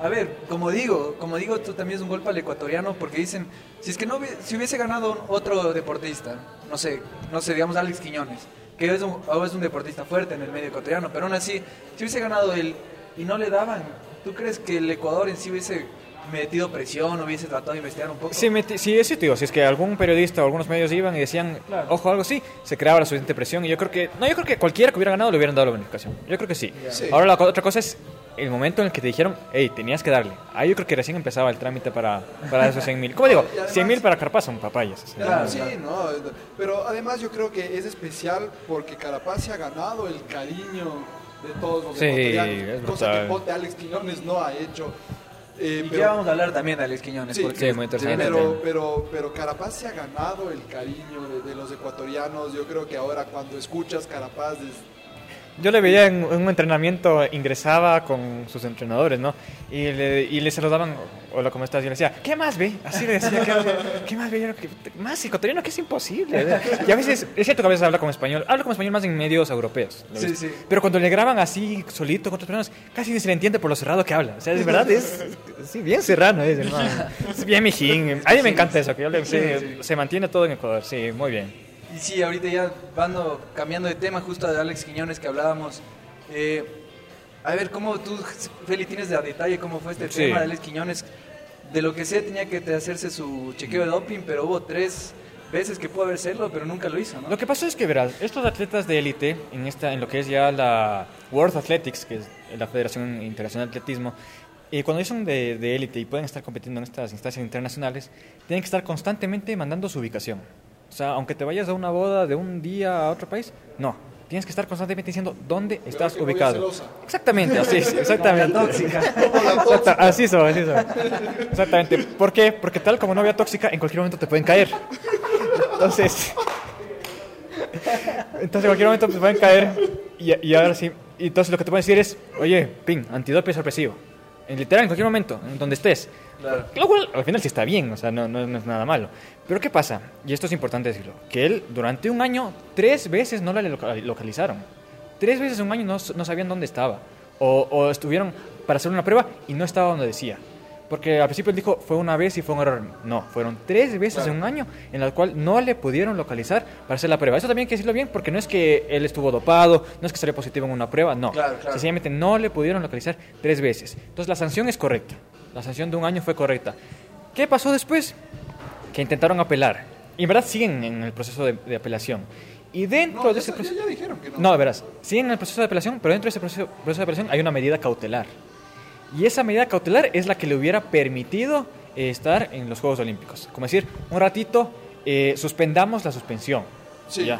a ver, como digo, como digo, esto también es un golpe al ecuatoriano porque dicen, si es que no si hubiese ganado otro deportista, no sé, no sé, digamos Alex Quiñones, que es un, ahora es un deportista fuerte en el medio ecuatoriano, pero aún así, si hubiese ganado él y no le daban, ¿tú crees que el Ecuador en sí hubiese metido presión, hubiese tratado de investigar un poco? Sí, sí, eso te digo, si es que algún periodista o algunos medios iban y decían, Claro. ojo, algo así, se creaba la suficiente presión y yo creo que, no, yo creo que cualquiera que hubiera ganado le hubieran dado la bonificación. Yo creo que sí. Sí. Ahora la otra cosa es el momento en el que te dijeron, hey, tenías que darle. Ahí yo creo que recién empezaba el trámite para, para esos 100 mil. ¿Cómo digo? Además- 100 mil para Carpaz son papayas. Claro, sí, no, pero además yo creo que es especial porque Carapaz se ha ganado el cariño de todos los Sí, ecuatorianos, es cosa que. Ponte Alex Quiñones no ha hecho. Eh, Y pero- ya vamos a hablar también de Alex Quiñones. Sí, porque sí, muy interesante. pero, pero, pero Carapaz se ha ganado el cariño de, de los ecuatorianos. Yo creo que ahora cuando escuchas Carapaz yo le veía en, un entrenamiento, ingresaba con sus entrenadores, ¿no? Y le, y le saludaban, hola, ¿cómo estás? Y le decía, ¿qué más ve? Así le decía, ¿qué, más ve? Más ecuatoriano que es imposible. Y a veces, es cierto que a veces habla como español, habla como español más en medios europeos. Sí, sí. Pero cuando le graban así, solito, con otras personas, casi ni se le entiende por lo cerrado que habla. O sea, de verdad es, sí, bien serrano, es, hermano. Es bien mijín. A mí me encanta eso, que yo le, se, se mantiene todo en Ecuador, sí, muy bien. Y sí, ahorita ya vando, cambiando de tema, justo de Alex Quiñones que hablábamos. Eh, a ver, ¿cómo tú, Feli, tienes de detalle cómo fue este tema de Alex Quiñones? De lo que sé, tenía que hacerse su chequeo de doping, pero hubo tres veces que pudo hacerlo, pero nunca lo hizo, ¿no? Lo que pasó es que, verás, estos atletas de élite, en, esta, en lo que es ya la World Athletics, que es la Federación Internacional de Atletismo, eh, cuando son de élite y pueden estar compitiendo en estas instancias internacionales, tienen que estar constantemente mandando su ubicación. O sea, aunque te vayas a una boda de un día a otro país, no. Tienes que estar constantemente diciendo dónde estás ubicado. Exactamente, así es, exactamente. tóxica. así es, así es. Exactamente. ¿Por qué? Porque tal como novia tóxica, en cualquier momento te pueden caer. Entonces, entonces en cualquier momento te pueden caer y, y ahora sí. Y entonces lo que te pueden decir es, oye, ping, antidopio sorpresivo. En literal, en cualquier momento, en donde estés. Claro. Lo cual al final sí está bien, o sea, no, no, es nada malo. Pero ¿qué pasa? Y esto es importante decirlo, que él durante un año tres veces no le localizaron. Tres veces en un año no, no sabían dónde estaba. O, o, estuvieron para hacer una prueba y no estaba donde decía. Porque al principio él dijo, fue una vez y fue un error. No, fueron tres veces en un año en la cual no le pudieron localizar para hacer la prueba. Eso también hay que decirlo bien porque no es que él estuvo dopado, no es que salió positivo en una prueba, no. Sencillamente no le pudieron localizar tres veces. Entonces la sanción es correcta. La sanción de un año fue correcta. ¿Qué pasó después? Que intentaron apelar. Y en verdad siguen en el proceso de, apelación. Y dentro de ese proceso... Ya, dijeron que no. No, de veras. Siguen en el proceso de apelación, pero dentro de ese proceso, proceso de apelación hay una medida cautelar. Y esa medida cautelar es la que le hubiera permitido eh, estar en los Juegos Olímpicos. Como decir, un ratito, eh, suspendamos la suspensión. Sí.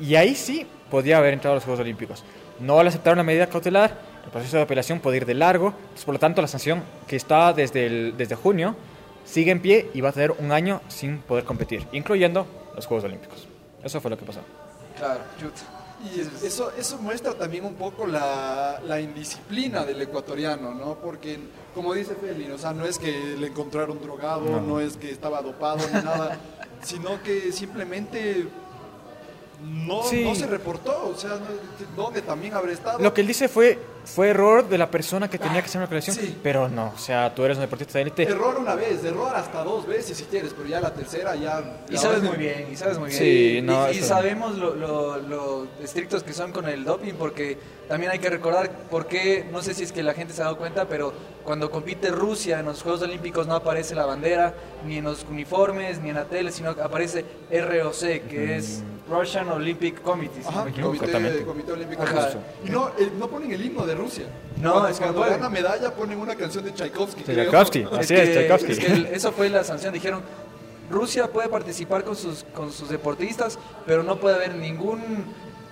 Y ahí sí podía haber entrado a los Juegos Olímpicos. No le aceptaron la medida cautelar, el proceso de apelación puede ir de largo, por lo tanto la sanción que está desde, desde junio sigue en pie y va a tener un año sin poder competir, incluyendo los Juegos Olímpicos. Eso fue lo que pasó. Claro, y eso, eso muestra también un poco la, la, indisciplina del ecuatoriano, ¿no? Porque, como dice Feli, o sea, no es que le encontraron drogado, no, es que estaba dopado ni nada, sino que simplemente no, no se reportó, o sea, ¿dónde también habrá estado? Lo que él dice fue, fue error de la persona que tenía que hacer una aclaración, pero no, o sea, tú eres un deportista de élite. Error una vez, error hasta dos veces si quieres, pero ya la tercera ya... Y sabes muy bien, y sabes muy bien. Sí, no, y, sabemos lo, lo, estrictos que son con el doping, porque también hay que recordar por qué, no sé si es que la gente se ha dado cuenta, pero cuando compite Rusia en los Juegos Olímpicos no aparece la bandera, ni en los uniformes, ni en la tele, sino que aparece ROC, que es Russian Olympic Committee. Ajá, comité, comité, Olímpico Y no, eh, no ponen el himno de Rusia. No, cuando, es que cuando gana medalla ponen una canción de Tchaikovsky. Tchaikovsky, así es, Tchaikovsky. Es que eso fue la sanción. Dijeron, Rusia puede participar con sus, con sus deportistas, pero no puede haber ningún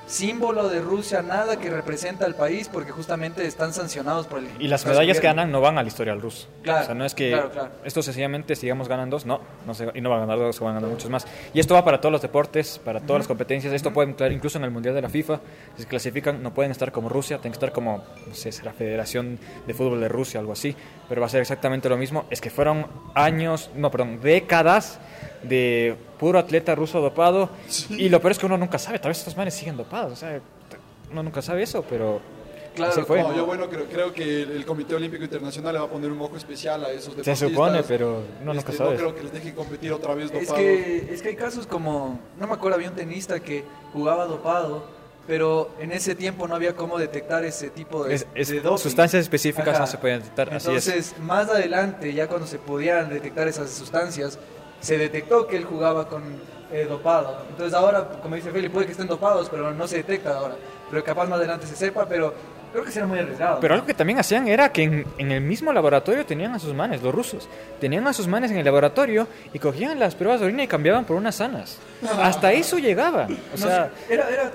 símbolo de Rusia, nada que representa al país, porque justamente están sancionados por el... Y las medallas que ganan no van al historial ruso. Claro, o sea, no es que esto sencillamente sigamos ganando dos, no, no se, y no van a ganar dos, se van a ganar muchos más. Y esto va para todos los deportes, para todas las competencias, esto puede entrar incluso en el Mundial de la FIFA, si se clasifican no pueden estar como Rusia, tienen que estar como, no sé, la Federación de Fútbol de Rusia, algo así, pero va a ser exactamente lo mismo, es que fueron años, no, perdón, décadas de puro atleta ruso dopado. Y lo peor es que uno nunca sabe, tal vez estos manes siguen dopados. O sea, uno nunca sabe eso, pero. Claro, fue. yo bueno creo, creo, que el Comité Olímpico Internacional le va a poner un ojo especial a esos deportistas. Se supone, pero uno nunca este, sabe. No creo que les deje competir otra vez dopados. Es que, es que hay casos como, no me acuerdo, había un tenista que jugaba dopado, pero en ese tiempo no había cómo detectar ese tipo de, Sustancias específicas no se podían detectar. Entonces, más adelante, ya cuando se podían detectar esas sustancias, se detectó que él jugaba con eh, dopado. Entonces ahora, como dice Felipe, puede que estén dopados, pero no se detecta ahora. Pero capaz más adelante se sepa, pero creo que será muy arriesgado. Pero algo que también hacían era que en, el mismo laboratorio tenían a sus manes, los rusos, tenían a sus manes en el laboratorio y cogían las pruebas de orina y cambiaban por unas sanas. Hasta eso llegaban. O sea,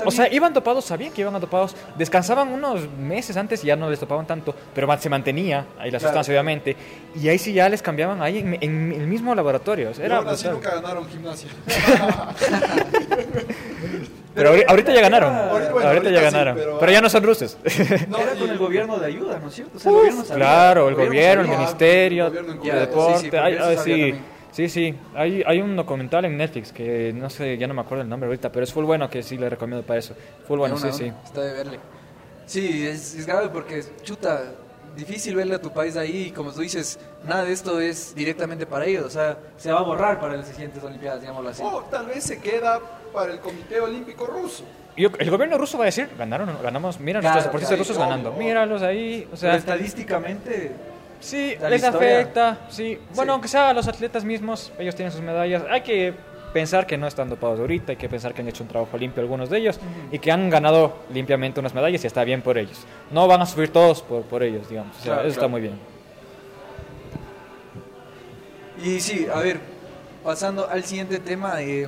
o sea, iban dopados, sabían que iban dopados, descansaban unos meses antes y ya no les dopaban tanto, pero se mantenía ahí la sustancia, obviamente. Y ahí sí ya les cambiaban ahí en, el mismo laboratorio. Era no, así nunca ganaron gimnasia. Pero ahori- ahorita ya ganaron. Ahorita- bueno, ahorita ya sí, ganaron. pero- pero... ya no son rusos. No, Era y- con el gobierno de ayuda, ¿no es cierto? O sea, Uf, el gobierno sabía. claro, el gobierno, el ministerio el gobierno encubierto. deporte. Sí, sí, hay- ah, sí, sí, sí. Hay, hay un documental en Netflix que no sé, ya no me acuerdo el nombre ahorita, pero es full bueno que sí le recomiendo para eso. Full bueno, Una sí, sí. Está de verle. Sí, es, es grave porque, chuta, difícil verle a tu país ahí y como tú dices, nada de esto es directamente para ellos. O sea, se va a borrar para las siguientes Olimpiadas, digámoslo así. O tal vez se queda para el Comité Olímpico Ruso. Y el gobierno ruso va a decir, ganaron, ganamos, mira Claro, nuestros deportistas rusos obvio, ganando, míralos ahí, o Pero sea, estadísticamente, sí, les historia- afecta, sí. Bueno, aunque sea a los atletas mismos, ellos tienen sus medallas, hay que pensar que no están dopados ahorita, hay que pensar que han hecho un trabajo limpio algunos de ellos y que han ganado limpiamente unas medallas y está bien por ellos. No van a sufrir todos por, por ellos, digamos, o sea, Claro, eso está claro. muy bien. Y sí, a ver, pasando al siguiente tema, eh,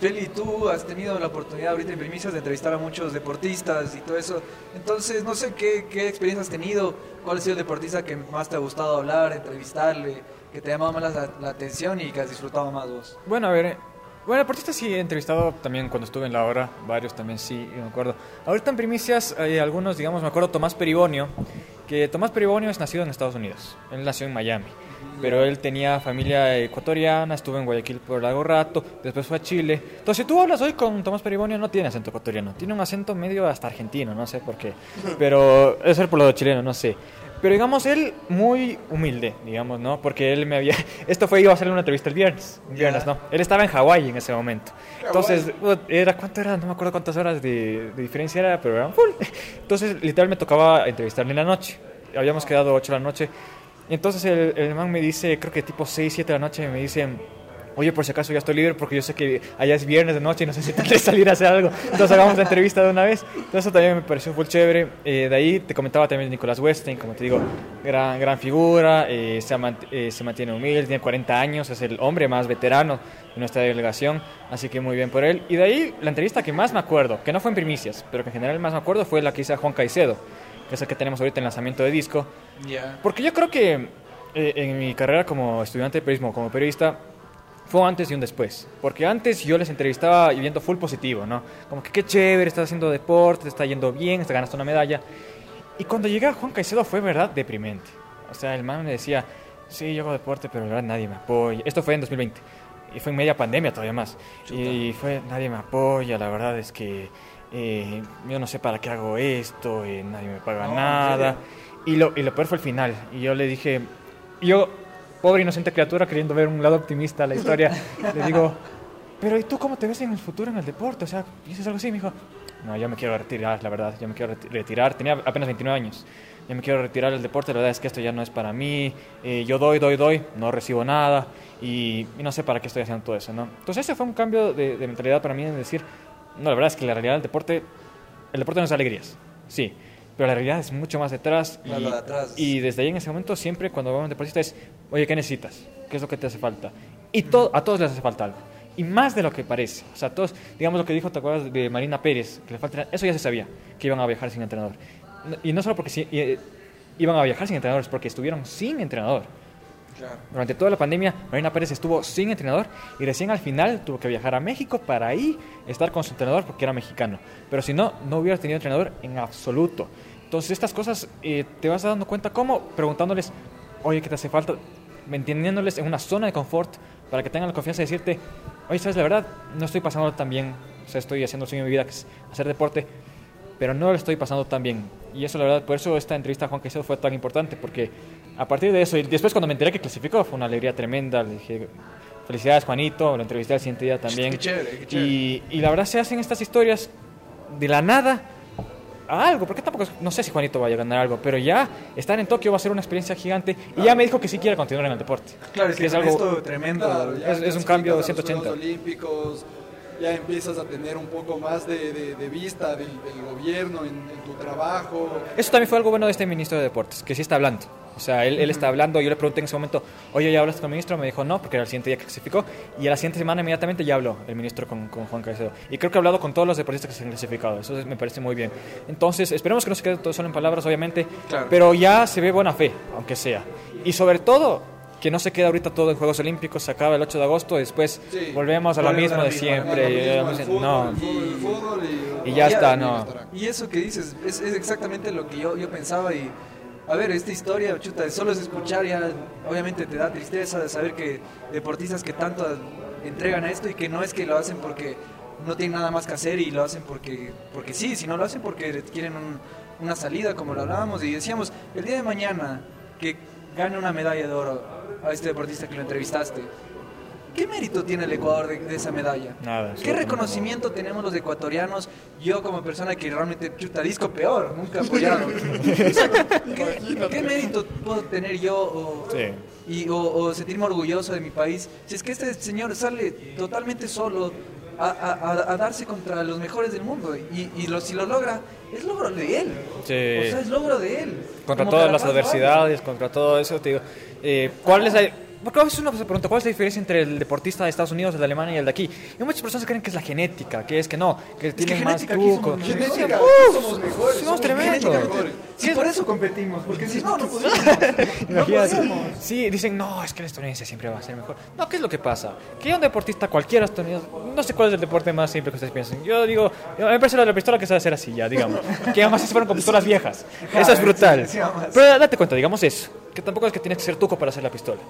Feli, tú has tenido la oportunidad ahorita en primicias de entrevistar a muchos deportistas y todo eso. Entonces, no sé qué, qué experiencia has tenido, cuál ha sido el deportista que más te ha gustado hablar, entrevistarle, que te ha llamado más la, la atención y que has disfrutado más vos. Bueno, a ver, eh, bueno, deportistas sí he entrevistado también cuando estuve en la hora, varios también sí, me acuerdo. Ahorita en primicias, hay algunos, digamos, me acuerdo Tomás Peribonio, que Tomás Peribonio es nacido en Estados Unidos, él nació en Miami, pero él tenía familia ecuatoriana, estuvo en Guayaquil por largo rato, después fue a Chile. Entonces, si tú hablas hoy con Tomás Peribonio, no tiene acento ecuatoriano, tiene un acento medio hasta argentino, no sé por qué, pero debe ser por lo chileno, no sé. Pero digamos, él muy humilde, digamos, ¿no? Porque él me había... Esto fue, iba a hacerle una entrevista el viernes, el viernes, ¿no? Él estaba en Hawái en ese momento. Entonces, uh, era, ¿cuánto era? No me acuerdo cuántas horas de, de diferencia era, pero eran full. Entonces, literal, me tocaba entrevistarle en la noche. Habíamos quedado 8 de la noche. Entonces, el, el man me dice, creo que tipo 6, 7 de la noche, me dice... Oye, por si acaso ya estoy libre porque yo sé que allá es viernes de noche y no sé si te salir a hacer algo. Entonces hagamos la entrevista de una vez. Entonces eso también me pareció full chévere. Eh, de ahí te comentaba también Nicolás Westing, como te digo, gran, gran figura, eh, se, mant- eh, se mantiene humilde, tiene 40 años, es el hombre más veterano de nuestra delegación, así que muy bien por él. Y de ahí la entrevista que más me acuerdo, que no fue en primicias, pero que en general más me acuerdo fue la que hice a Juan Caicedo, que es el que tenemos ahorita en lanzamiento de disco. Ya. Porque yo creo que eh, en mi carrera como estudiante de periodismo, como periodista, fue un antes y un después. Porque antes yo les entrevistaba y viendo full positivo, ¿no? Como que qué chévere, estás haciendo deporte, te está yendo bien, te ganaste una medalla. Y cuando llegué a Juan Caicedo fue verdad deprimente. O sea, el man me decía, sí, yo hago deporte, pero la verdad nadie me apoya. Esto fue en 2020. Y fue en media pandemia todavía más. Y fue, nadie me apoya, la verdad es que eh, yo no sé para qué hago esto, eh, nadie me paga No, ¿en nada. Y lo, y lo peor fue el final. Y yo le dije, yo, pobre inocente criatura, queriendo ver un lado optimista a la historia, le digo, pero ¿y tú cómo te ves en el futuro en el deporte? O sea, ¿dices algo así? Me dijo, no, yo me quiero retirar, la verdad, yo me quiero reti- retirar. Tenía apenas 29 años. Yo me quiero retirar del deporte, la verdad es que esto ya no es para mí. eh, yo doy, doy, doy, no recibo nada y, y no sé para qué estoy haciendo todo eso, ¿no? Entonces ese fue un cambio de, de mentalidad para mí en decir, no, la verdad es que la realidad del deporte, el deporte no es alegrías, sí, pero la realidad es mucho más detrás. Y, de atrás. y desde ahí en ese momento siempre cuando vamos a un deportista es, oye, ¿qué necesitas? ¿Qué es lo que te hace falta? Y to- a todos les hace falta algo. Y más de lo que parece. O sea, todos, digamos lo que dijo, ¿te acuerdas de Marina Pérez? Que le falta, eso ya se sabía, que iban a viajar sin entrenador. Y no solo porque sí, eh, iban a viajar sin entrenadores, porque estuvieron sin entrenador. Claro. Durante toda la pandemia, Marina Pérez estuvo sin entrenador y recién al final tuvo que viajar a México para ahí estar con su entrenador porque era mexicano. Pero si no, no hubiera tenido entrenador en absoluto. Entonces, estas cosas eh, te vas dando cuenta cómo preguntándoles, oye, ¿qué te hace falta? Manteniéndoles en una zona de confort para que tengan la confianza de decirte, oye, sabes, la verdad, no estoy pasando tan bien. O sea, estoy haciendo el sueño de mi vida, que es hacer deporte, pero no lo estoy pasando tan bien. Y eso, la verdad, por eso esta entrevista a Juan Caicedo fue tan importante, porque a partir de eso, y después cuando me enteré que clasificó, fue una alegría tremenda. Le dije, felicidades, Juanito, lo entrevisté al siguiente día también. Qué chévere, qué chévere. Y, y la verdad se hacen estas historias de la nada a algo, porque tampoco, no sé si Juanito vaya a ganar algo, pero ya estar en Tokio va a ser una experiencia gigante y ya me dijo que sí quiere continuar en el deporte. Claro, es que es es algo- tremendo. Claro, Es- es un cambio los 180. Juegos Olímpicos, ya empiezas a tener un poco más de, de- de vista del, del gobierno en, en tu trabajo. Eso también fue algo bueno de este ministro de Deportes, que sí está hablando. O sea, él, él está hablando, yo le pregunté en ese momento, oye, ¿ya hablaste con el ministro? Me dijo, no, porque era el siguiente día que clasificó. Y a la siguiente semana inmediatamente ya habló el ministro con, con Juan Caicedo. Y creo que ha hablado con todos los deportistas que se han clasificado. Eso es- me parece muy bien. Entonces, esperemos que no se quede todo solo en palabras, obviamente. Claro. Pero ya se ve buena fe, aunque sea. Y sobre todo, que no se queda ahorita todo en Juegos Olímpicos, se acaba el 8 de agosto, después Sí. volvemos a lo mismo de siempre. Y, eh, no. y, Y ya está, no. Y eso que dices es, es exactamente lo que yo, yo pensaba y a ver, esta historia, chuta, solo es escuchar ya, obviamente te da tristeza de saber que deportistas que tanto entregan a esto y que no es que lo hacen porque no tienen nada más que hacer y lo hacen porque, porque sí, sino lo hacen porque quieren un- una salida, como lo hablábamos, y decíamos, el día de mañana que gane una medalla de oro a este deportista que lo entrevistaste, ¿qué mérito tiene el Ecuador de, de esa medalla? Nada, ¿Qué reconocimiento tenemos los ecuatorianos? Yo como persona que realmente chuta disco peor, nunca sea, ¿qué, qué mérito puedo tener yo o, Sí. y, o, o sentirme orgulloso de mi país? Si es que este señor sale totalmente solo a, a- darse contra los mejores del mundo y, y lo- si lo logra, es logro de él. Sí. O sea, es logro de él. contra Como todas las adversidades, contra todo eso, te digo, eh, ¿cuál es la... Porque a veces uno se pregunta, ¿cuál es la diferencia entre el deportista de Estados Unidos, el de Alemania y el de aquí? Y muchas personas creen que es la genética, que es que no, que tienen más truco. Genética, Uf, somos mejores. somos tremendos. por eso competimos, porque si no, no podemos. Sí, dicen, no, es que el estadounidense siempre va a ser mejor. No, ¿qué es lo que pasa? Que un deportista, cualquiera estadounidense, no sé cuál es el deporte más simple que ustedes piensen. Yo digo, a mí me parece la pistola que sabe hacer así, ya, digamos. Que además se fueron con pistolas viejas. Eso es brutal. Pero date cuenta, digamos eso, que tampoco es que tienes que ser tuco para hacer la pistola.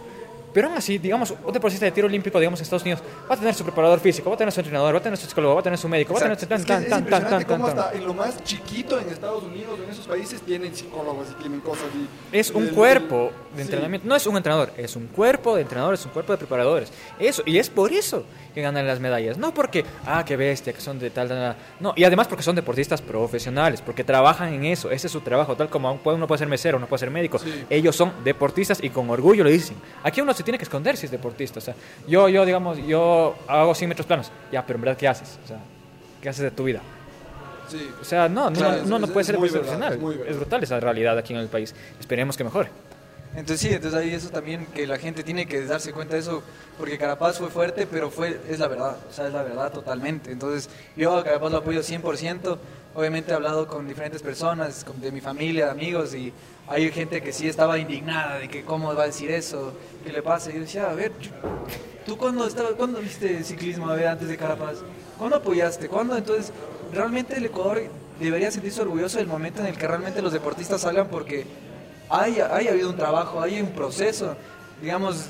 Pero aún así, digamos, un deportista de tiro olímpico, digamos, en Estados Unidos, va a tener su preparador físico, va a tener su entrenador, va a tener su psicólogo, va a tener su médico, va a tener su tan, Es tan, es tan, tan, cómo tan. hasta en lo más chiquito en Estados Unidos, en esos países, tienen psicólogos y tienen cosas. Y, Es un el- cuerpo el- de sí. entrenamiento. No es un entrenador, es un cuerpo de entrenadores, es un cuerpo de preparadores. Eso, y es por eso que ganan las medallas. No porque, ah, qué bestia, que son de tal, tal, tal. No, y además porque son deportistas profesionales, porque trabajan en eso. Ese es su trabajo. Tal como uno puede ser mesero, uno puede ser médico. Sí. Ellos son deportistas y con orgullo lo dicen. Aquí uno se tiene que esconder si es deportista. O sea, yo, yo digamos, yo hago 100 metros planos. Ya, pero en verdad, ¿qué haces? O sea, ¿qué haces de tu vida? Sí. O sea, no, no, Claro, no, no, no es- puede es ser muy profesional. es es brutal esa realidad aquí en el país. Esperemos que mejore. Entonces sí, entonces ahí eso también que la gente tiene que darse cuenta de eso, porque Carapaz fue fuerte, pero fue es la verdad, o sea, es la verdad totalmente. Entonces yo a Carapaz lo apoyo 100%, obviamente he hablado con diferentes personas, de mi familia, amigos, y hay gente que sí estaba indignada de que cómo va a decir eso, qué le pasa. Y yo decía, a ver, ¿tú cuándo, estaba, cuándo viste ciclismo antes de Carapaz? ¿Cuándo apoyaste? ¿Cuándo? Entonces, realmente el Ecuador debería sentirse orgulloso del momento en el que realmente los deportistas salgan porque hay, hay habido un trabajo, hay un proceso, digamos,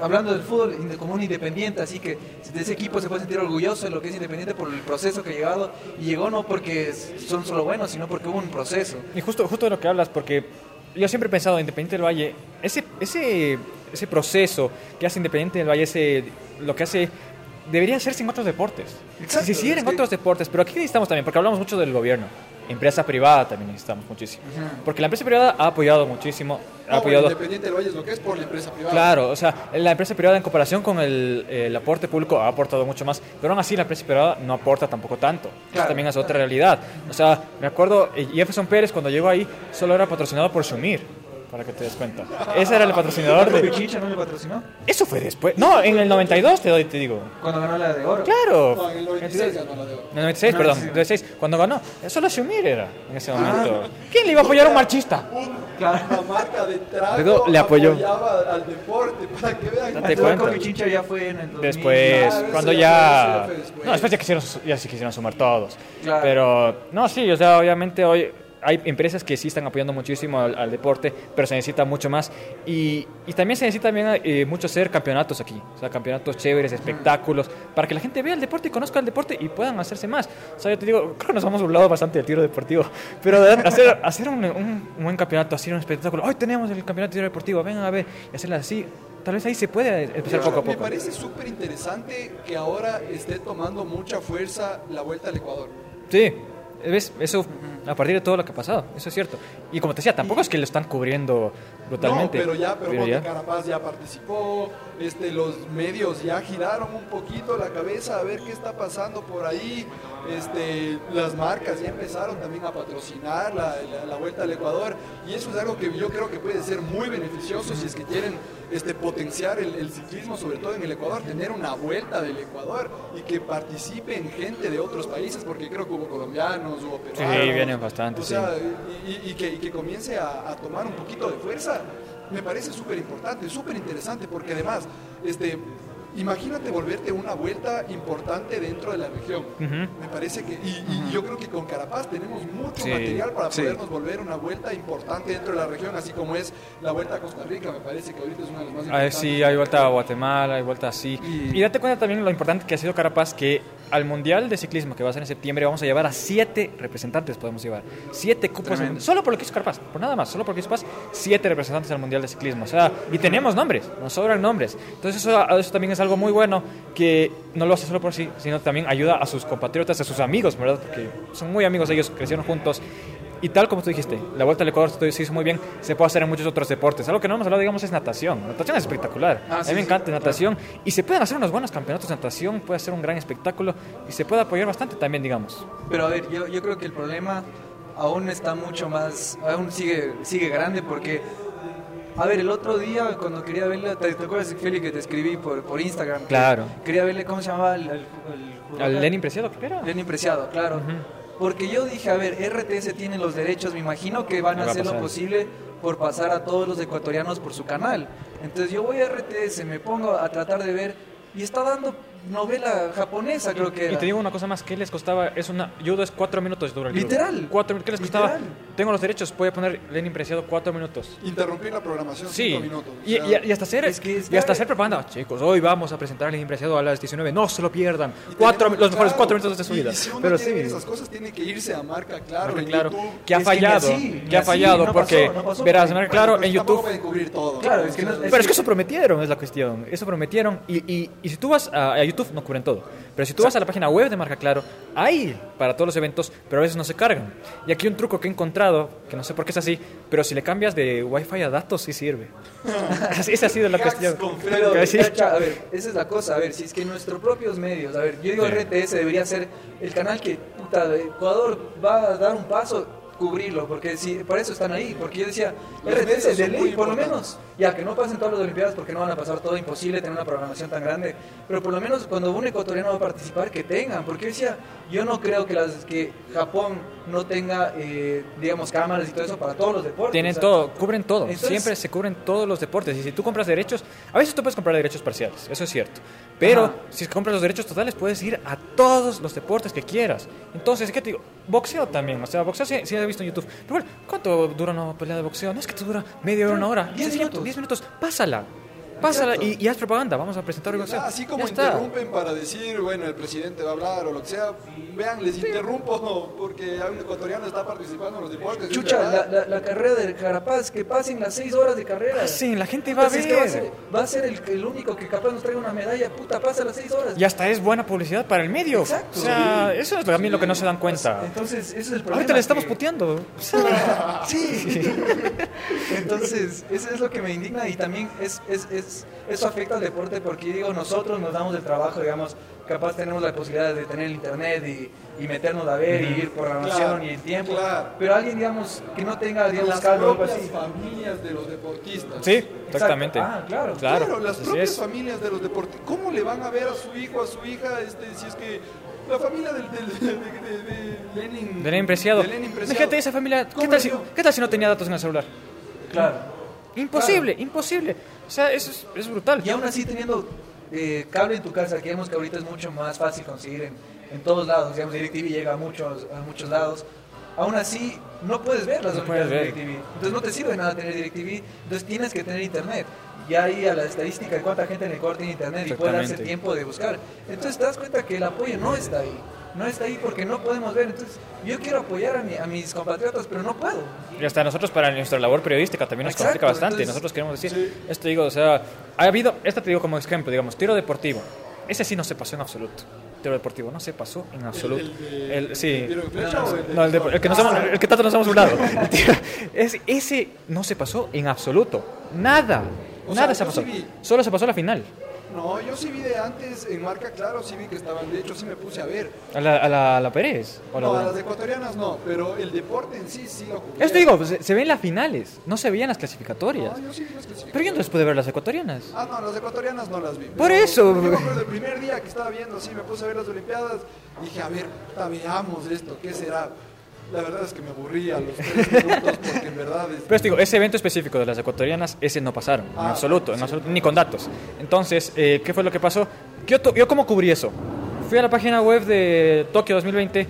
hablando del fútbol como un independiente, así que de ese equipo se puede sentir orgulloso de lo que es independiente por el proceso que ha llegado y llegó no porque son solo buenos, sino porque hubo un proceso. Y justo, justo de lo que hablas, porque yo siempre he pensado, Independiente del Valle, ese, ese, ese proceso que hace Independiente del Valle, ese, lo que hace, debería hacerse en otros deportes. Exacto, si se hiciera en es que- otros deportes, pero aquí necesitamos también, porque hablamos mucho del gobierno. Empresa privada también necesitamos muchísimo. Porque la empresa privada ha apoyado muchísimo. Ha No, apoyado, Independiente del Valle es lo que es por la empresa privada. Claro, o sea, la empresa privada en comparación con el, el aporte público ha aportado mucho más, pero aún así la empresa privada no aporta tampoco tanto. Eso también es otra realidad. O sea, me acuerdo, eh, Jefferson Pérez cuando llegó ahí solo era patrocinado por Sumir, para que te des cuenta. Ese era el patrocinador de... Pichincha no le patrocinó Eso fue después. No, en el 92 te doy, te digo. cuando ganó la de oro. Claro. No, en el 96 ganó la de oro. En el 96, No, perdón, sí. 96, cuando ganó. Solo Sumir era en ese momento. ¿Quién le iba a apoyar a un marchista? Claro. La marca de trago le apoyó. apoyaba al deporte para que vean. Date cuenta. con Pichincha ya fue en el 2000. Después, Claro, cuando eso ya ya... después. No, después ya, quisieron, ya sí quisieron sumar todos. Claro. Pero, no, sí, o sea, obviamente hoy hay empresas que sí están apoyando muchísimo al, al deporte, pero se necesita mucho más. Y, y también se necesita también, eh, mucho hacer campeonatos aquí. O sea, campeonatos chéveres, espectáculos, para que la gente vea el deporte y conozca el deporte y puedan hacerse más. O sea, yo te digo, creo que nos hemos burlado bastante del tiro deportivo, pero de hacer, hacer un, un- un buen campeonato, hacer un espectáculo. Hoy tenemos el campeonato de tiro deportivo, vengan a ver, y hacerlo así. Tal vez ahí se puede empezar poco a Me poco. parece súper interesante que ahora esté tomando mucha fuerza la vuelta al Ecuador. Sí, ¿ves? Eso a partir de todo lo que ha pasado, eso es cierto. Y como te decía, tampoco es que lo están cubriendo brutalmente. No, pero ya, pero, ya. Carapaz ya participó, este, los medios ya giraron un poquito la cabeza a ver qué está pasando por ahí, este, las marcas ya empezaron también a patrocinar la, la- la vuelta al Ecuador y eso es algo que yo creo que puede ser muy beneficioso si es que quieren este, potenciar el, el ciclismo, sobre todo en el Ecuador, tener una vuelta del Ecuador y que participen gente de otros países, porque creo que hubo colombianos, hubo peruanos, Sí, viene También bastante, O sea, y, y que, y que comience a, a tomar un poquito de fuerza, me parece súper importante, súper interesante, porque además, este, imagínate volverte una vuelta importante dentro de la región. Me parece que, y, y yo creo que con Carapaz tenemos mucho Sí, material para sí. podernos volver una vuelta importante dentro de la región, así como es la vuelta a Costa Rica, me parece que ahorita es una de las más Ah, importantes. sí, hay vuelta a Guatemala, hay vuelta así. Y- Y date cuenta también lo importante que ha sido Carapaz, que al Mundial de Ciclismo que va a ser en septiembre vamos a llevar a siete representantes, podemos llevar. Siete cupos, en- solo por lo que hizo Carapaz, por nada más, solo porque hizo Carapaz, siete representantes al Mundial de Ciclismo. O sea, y tenemos nombres, nos sobran nombres. Entonces eso, eso también es algo muy bueno, que no lo hace solo por sí, sino también ayuda a sus compatriotas, a sus amigos, ¿verdad? Porque son muy amigos ellos, crecieron juntos. Y tal como tú dijiste, la vuelta al Ecuador se hizo muy bien, se puede hacer en muchos otros deportes. Algo que no hemos hablado, digamos, es natación. Natación es espectacular. Ah, a sí, mí me sí, encanta claro. natación. Y se pueden hacer unos buenos campeonatos de natación, puede ser un gran espectáculo y se puede apoyar bastante también, digamos. Pero a ver, yo, yo creo que el problema aún está mucho más, aún sigue, sigue grande porque, a ver, el otro día cuando quería verle, ¿te, te acuerdas, Feli, que te escribí por, por Instagram? Que Claro. Quería verle cómo se llamaba el, el, el Lenin Preciado, que era. Lenin Preciado, claro. Porque yo dije, a ver, RTS tiene los derechos, me imagino que van a hacer lo posible por pasar a todos los ecuatorianos por su canal. Entonces yo voy a RTS, me pongo a tratar de ver y está dando novela japonesa, creo que Y te digo una cosa más, ¿qué les costaba? Es una, judo es cuatro minutos dura el. Literal. Cuatro, ¿Qué les costaba? Literal. Tengo los derechos, voy a poner Lenin Preciado cuatro minutos. Interrumpir la programación Sí, cinco minutos. o y, sea, y- y hasta hacer, es que es y hasta hacer propaganda. Chicos, hoy vamos a presentar el impreciado a las 19. No se lo pierdan. Cuatro, los mejores cuatro minutos de su vida. Y si uno Pero sí, esas cosas, tiene que irse a marca claro Marca en claro, YouTube. que ha Es que ni fallado, así, que ha fallado no porque pasó, no pasó. verás, Marca claro en YouTube. todo. Claro, es que no- O sea, Pero es que eso prometieron, es la cuestión. Eso prometieron. Y, y, si tú vas a, a YouTube, no cubren todo. Pero si tú vas a la página web de Marca Claro, hay para todos los eventos, pero a veces no se cargan. Y aquí un truco que he encontrado, que no sé por qué es así, pero si le cambias de Wi-Fi a datos, sí sirve. Esa ha sido la cuestión. Pero, a ver, esa es la cosa, a ver, si es que nuestros propios medios, a ver, yo digo. RTS debería ser el canal que, puta, Ecuador va a dar un paso, cubrirlo, porque si, por eso están ahí, porque yo decía, RTS de son ley, por lo menos, ya que no pasen todas las Olimpiadas porque no van a pasar todo, imposible tener una programación tan grande, pero por lo menos cuando un ecuatoriano va a participar, que tengan, porque yo decía, yo no creo que, las, que Japón no tenga, eh, digamos, cámaras y todo eso para todos los deportes. Tienen o sea, todo, cubren todo. entonces- Siempre se cubren todos los deportes. Y si tú compras derechos, a veces tú puedes comprar derechos parciales, eso es cierto. Pero Ajá. si compras los derechos totales, puedes ir a todos los deportes que quieras. Entonces, ¿qué te digo? Boxeo también. O sea, boxeo sí, sí he visto en YouTube. Pero bueno, ¿cuánto dura una pelea de boxeo? No es que te dura media hora, una hora. Diez Sencillamente, minutos. Diez minutos. Pásala. Pásala y, y haz propaganda. Vamos a presentar boxeo. Así como Ya está. interrumpen para decir, bueno, el presidente va a hablar o lo que sea, vean, les interrumpo porque un ecuatoriano está participando en los deportes. es Chucha, la, la, la carrera del Carapaz, que pasen las seis horas de carrera. Ah, Sí, la gente va a si es que va a ver. ser, va a ser el, el único que capaz nos traiga una medalla, puta, pasa las seis horas. Y hasta es buena publicidad para el medio. Exacto. O sea, eso es también lo que no se dan cuenta. Entonces, ese es el problema. Ahorita le estamos que- puteando. Sí. Entonces, eso es lo que me indigna y también es, es, es- eso afecta al deporte porque digo, nosotros nos damos el trabajo, digamos, capaz tenemos la posibilidad de tener el internet y, y meternos a ver y ir programación Claro, y el tiempo. claro. Pero alguien, digamos, que no tenga, digamos, las algo propias así. familias de los deportistas. Sí, exactamente. Ah, claro. Claro, Claro, las propias es. familias de los deportistas. ¿Cómo le van a ver a su hijo, a su hija, este, si es que la familia del, del- de, de- de Lenin... De Lenin Preciado. de Lenin Preciado. Fíjate esa familia. ¿Qué ¿Cómo tal, si? ¿Qué tal si no tenía datos en el celular? Claro. Imposible, imposible. O sea, eso es, es brutal. Y aún así teniendo eh, cable en tu casa, que vemos que ahorita es mucho más fácil conseguir en, en todos lados, digamos, DirecTV llega a muchos, a muchos lados, aún así no puedes ver las No de. DirecTV. Entonces no te sirve de nada tener DirecTV, entonces tienes que tener internet. Y ahí a la estadística de cuánta gente en el Ecuador tiene internet y puede darse el tiempo de buscar. Entonces te das cuenta que el apoyo no está ahí. No está ahí porque no podemos ver. Entonces yo quiero apoyar a, mi- a mis compatriotas, pero no puedo. Y hasta nosotros para nuestra labor periodística también nos Exacto, complica bastante. entonces- nosotros queremos decir, esto digo, o sea, ha habido, esta te digo como ejemplo, digamos, tiro deportivo. Ese sí no se pasó en absoluto. Tiro deportivo no se pasó en absoluto. el sí. ¿El No, de- que, nos hemos- el que tanto nos hemos burlado. Tiro- ese, no se pasó en absoluto. Nada. O Nada sea, se pasó. sí vi. Solo se pasó la final. No, yo sí vi de antes en marca claro, sí vi que estaban, de hecho sí me puse a ver. A la, a la, a la Pérez. ¿O la No, a las ecuatorianas no, pero el deporte en sí sí lo. Esto digo, se, se ven las finales. No se veían las clasificatorias. No, yo sí vi las Pero yo no les pude ver las ecuatorianas. Ah, no, las ecuatorianas no las vi. Por eso. Yo me acuerdo el primer día que estaba viendo, sí, me puse a ver las Olimpiadas, dije, a ver, veamos esto, ¿qué será? La verdad es que me aburrí a los tres minutos porque en verdad... Es... Pero digo, ese evento específico de las ecuatorianas, ese no pasaron, en Ah, absoluto, en sí. absoluto, ni con datos. Entonces, eh, ¿qué fue lo que pasó? Yo, yo cómo cubrí eso. Fui a la página web de Tokio 2020,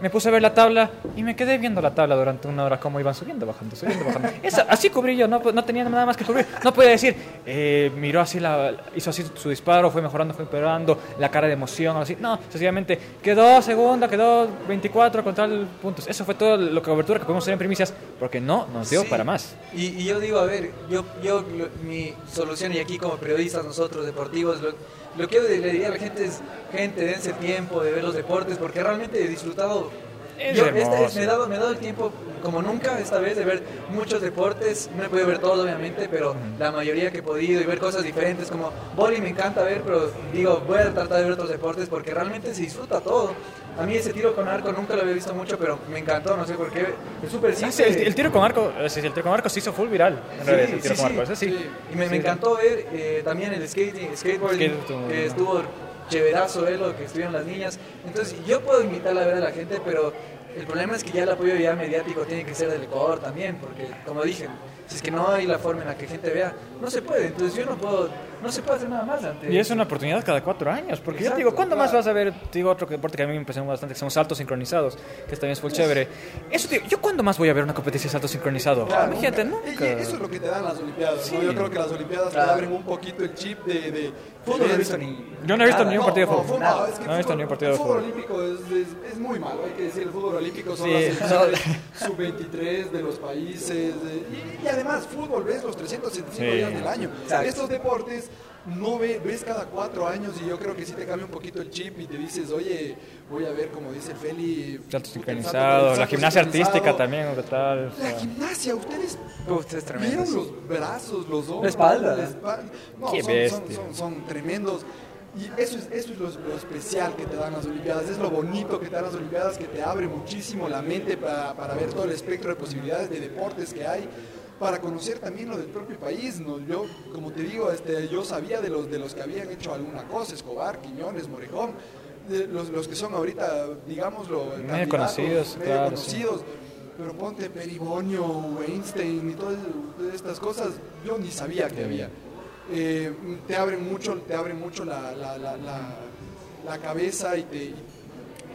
me puse a ver la tabla y me quedé viendo la tabla durante una hora, cómo iban subiendo, bajando, subiendo, bajando. Esa- así cubrí yo, no, no tenía nada más que cubrir. No podía decir, eh, miró así, la, hizo así su disparo, fue mejorando, fue empeorando, la cara de emoción, así. No, sencillamente quedó segunda, quedó 24 con tal puntos. Eso fue todo lo que cobertura que pudimos hacer en primicias, porque no nos dio Sí. para más. Y, y yo digo, a ver, yo, yo mi solución, y aquí como periodistas nosotros deportivos, lo, lo que le diría a la gente es, gente, dense tiempo de ver los deportes, porque realmente he disfrutado. Es yo vez me he, dado, me he dado el tiempo, como nunca, esta vez de ver muchos deportes. No he podido ver todos, obviamente, pero la mayoría que he podido y ver cosas diferentes, como boli me encanta ver, pero digo, voy a tratar de ver otros deportes porque realmente se disfruta todo. A mí ese tiro con arco nunca lo había visto mucho, pero me encantó, no sé por qué. Es súper simple. sí, el, el tiro con arco, eh, el tiro con arco se hizo full viral. En Sí, realidad, el tiro sí, con arco, sí. Y me, me encantó ver eh, también el skating, skateboarding, Skate bueno. estuvo chéverazo ver lo que estuvieron las niñas. Entonces, yo puedo invitarla a ver a la gente, pero el problema es que ya el apoyo ya mediático tiene que ser del Ecuador también, porque como dije, si es que no hay la forma en la que gente vea, no se puede. Entonces, yo no puedo, no se puede hacer nada más ante Y es una oportunidad cada cuatro años, porque yo Exacto, te digo, ¿cuándo más claro. vas a ver, te digo, otro deporte que a mí me impresionó bastante, que son saltos sincronizados, que también es full chévere? Eso, te digo, ¿yo cuándo más voy a ver una competencia de salto sincronizado? Claro, Imagínate, nunca. nunca. Y eso es lo que te dan las Olimpiadas. ¿no? Sí. Yo creo que las Olimpiadas Claro. te abren un poquito el chip de. de Fútbol no he visto ni. Yo no he visto nada. ni un partido de no, fútbol. no, es que No he visto fútbol- ni un partido de El fútbol fútbol. olímpico es, es, es muy malo, hay que decir. El fútbol olímpico son Sí, las selecciones sub-23 de los países. eh, y, y además, fútbol ves los 365 Sí. días del año. Exacto. Estos deportes no ve, ves cada cuatro años y yo creo que sí te cambia un poquito el chip y te dices, oye, voy a ver, como dice el Feli. Salto el salto- sincronizado, la gimnasia artística también, ¿qué tal? O La gimnasia, ustedes Uf, es tremendo. vieron los brazos, los hombros, La espalda. la espalda. No, Qué son, son, bestia. son- son tremendos. Y eso es, eso es lo, lo especial que te dan las Olimpiadas, es lo bonito que te dan las Olimpiadas, que te abre muchísimo la mente para, para ver todo el espectro de posibilidades de deportes que hay, para conocer también lo del propio país. ¿no? Yo, como te digo, este, yo sabía de los, de los que habían hecho alguna cosa, Escobar, Quiñones, Morejón, de los, los que son ahorita, digámoslo, Medio conocidos, medio claro, conocidos. Pero ponte Peribonio, Weinstein y todas estas cosas, yo ni sabía que había. Eh, te abren mucho, te abren mucho la, la, la, la- la cabeza y te, y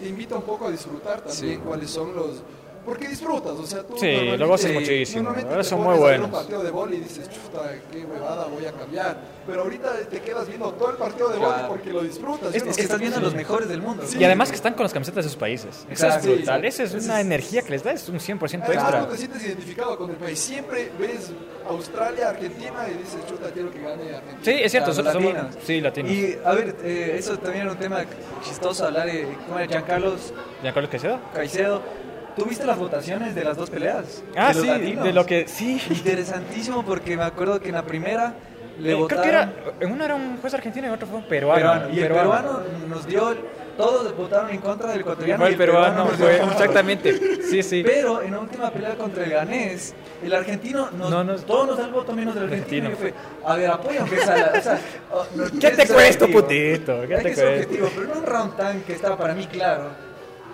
te invita un poco a disfrutar también Sí. cuáles son los... Porque disfrutas, o sea, tú Sí, lo gozas Sí, muchísimo. ahora son muy ver un buenos. partido de boli y dices, chuta, qué huevada voy a cambiar. Pero ahorita te quedas viendo todo el partido de boli porque lo disfrutas. Es, Yo es no que estás viendo a los mejores del mundo. Sí. Y además que están con las camisetas de sus países. Eso es Exacto. brutal. Esa es una energía que les da, es un 100% Además, extra. no te sientes identificado con el país. Siempre ves Australia, Argentina y dices, chuta, quiero que gane Argentina. Sí, es cierto, Claro, nosotros somos... Sí, latinos. Y a ver, eh, eso también era un tema chistoso hablar de cómo era Giancarlos ¿Giancarlo Caicedo? Caicedo. ¿Tuviste las votaciones de las dos peleas? Ah, De sí, latinos. de lo que... Sí. Interesantísimo porque me acuerdo que en la primera le Eh, creo votaron... que era... En uno era un juez argentino y en otro fue un peruano. peruano. Y el peruano nos dio... Todos votaron en contra del ecuatoriano. fue y el peruano, dio fue, exactamente. Sí, sí. Pero en la última pelea contra el ganés, el argentino, nos, No nos- todos nos da el voto menos del argentino. Argentino. Y fue, a ver, apoya o sea, oh, ¿Qué te cuesta, putito? ¿Qué te cuesta? pero no un round tan que estaba para mí claro.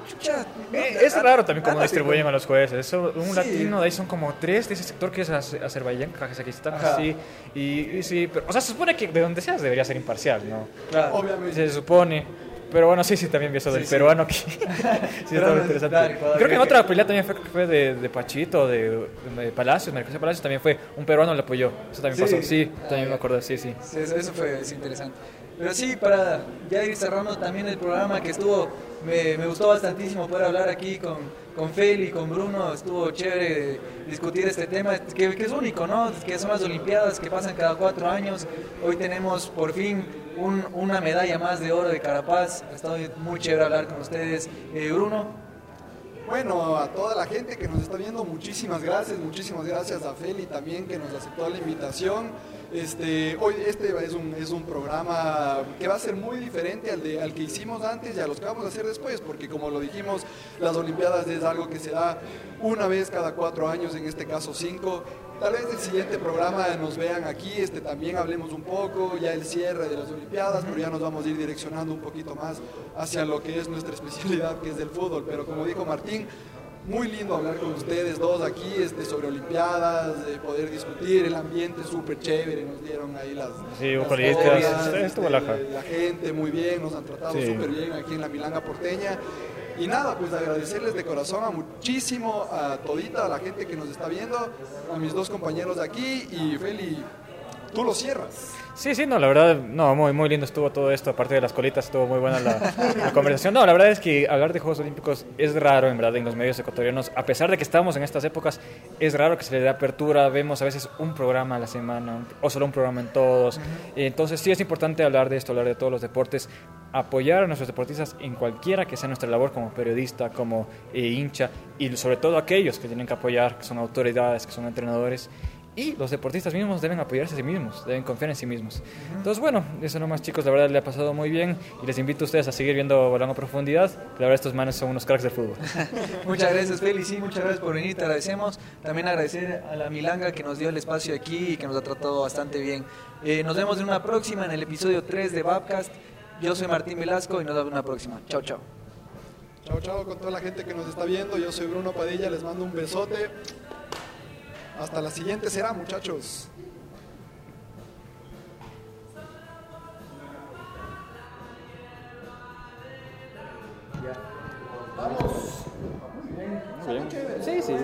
Chucha, no, Eh, es raro también cómo ándate distribuyen a los jueces. Eso, un Sí. latino, de ahí son como tres de ese sector que es Az- Azerbaiyán, Kazajistán, así. Y, y sí, pero, o sea, se supone que de donde seas debería ser imparcial, ¿no? Claro. Obviamente. Se supone. Pero bueno, sí, sí, también vi eso del Sí, peruano que sí, estaba interesante. Creo que en que- otra pelea también fue, fue de, de Pachito, de, de Palacios, José Palacios, también fue un peruano le apoyó. Eso también Sí. pasó. Sí, Ah, también me acuerdo, sí, sí. Sí, eso, eso fue es interesante. Pero sí, para ya ir cerrando también el programa que estuvo, me, me gustó bastantísimo poder hablar aquí con, con Feli, con Bruno, estuvo chévere discutir este tema, que, que es único, ¿no? Que son las Olimpiadas que pasan cada cuatro años. Hoy tenemos por fin un- una medalla más de oro de Carapaz. Ha estado muy chévere hablar con ustedes. Eh, Bruno, Bueno, a toda la gente que nos está viendo, muchísimas gracias, muchísimas gracias a Feli también que nos aceptó la invitación. Este, hoy este es un, es un programa que va a ser muy diferente al, de, al que hicimos antes y a los que vamos a hacer después, porque como lo dijimos, las Olimpiadas es algo que se da una vez cada cuatro años, en este caso cinco. Tal vez el siguiente programa nos vean aquí, este, también hablemos un poco, ya el cierre de las Olimpiadas, pero ya nos vamos a ir direccionando un poquito más hacia lo que es nuestra especialidad, que es el fútbol. Pero como dijo Martín, muy lindo hablar con ustedes dos aquí este, sobre Olimpiadas, de poder discutir, el ambiente súper chévere, nos dieron ahí las, sí, las cosas, la, la, gente muy bien, nos han tratado súper bien aquí en la Milanga porteña. Y nada, pues agradecerles de corazón a muchísimo, a todita, a la gente que nos está viendo, a mis dos compañeros de aquí y Feli, tú lo cierras. Sí, sí, no, la verdad, no, muy, muy lindo estuvo todo esto, aparte de las colitas, estuvo muy buena la, conversación. No, la verdad es que hablar de Juegos Olímpicos es raro, en verdad, en los medios ecuatorianos, a pesar de que estamos en estas épocas, es raro que se le dé apertura, vemos a veces un programa a la semana, o solo un programa en todos. Entonces sí es importante hablar de esto, hablar de todos los deportes, apoyar a nuestros deportistas en cualquiera que sea nuestra labor como periodista, como eh, hincha, y sobre todo aquellos que tienen que apoyar, que son autoridades, que son entrenadores y los deportistas mismos deben apoyarse a sí mismos, deben confiar en sí mismos. Entonces, bueno, eso nomás chicos, la verdad le ha pasado muy bien y les invito a ustedes a seguir viendo Balón a Profundidad, la verdad estos manes son unos cracks del fútbol. muchas gracias Félix, muchas gracias por venir, te agradecemos. También agradecer a la Milanga que nos dio el espacio aquí y que nos ha tratado bastante bien. Eh, nos vemos en una próxima, en el episodio 3 de Babcast. Yo soy Martín Velasco y nos vemos en una próxima. Chao, chao. Chao, chao con toda la gente que nos está viendo. Yo soy Bruno Padilla, les mando un besote. Hasta la siguiente será, muchachos. Vamos. Sí, sí.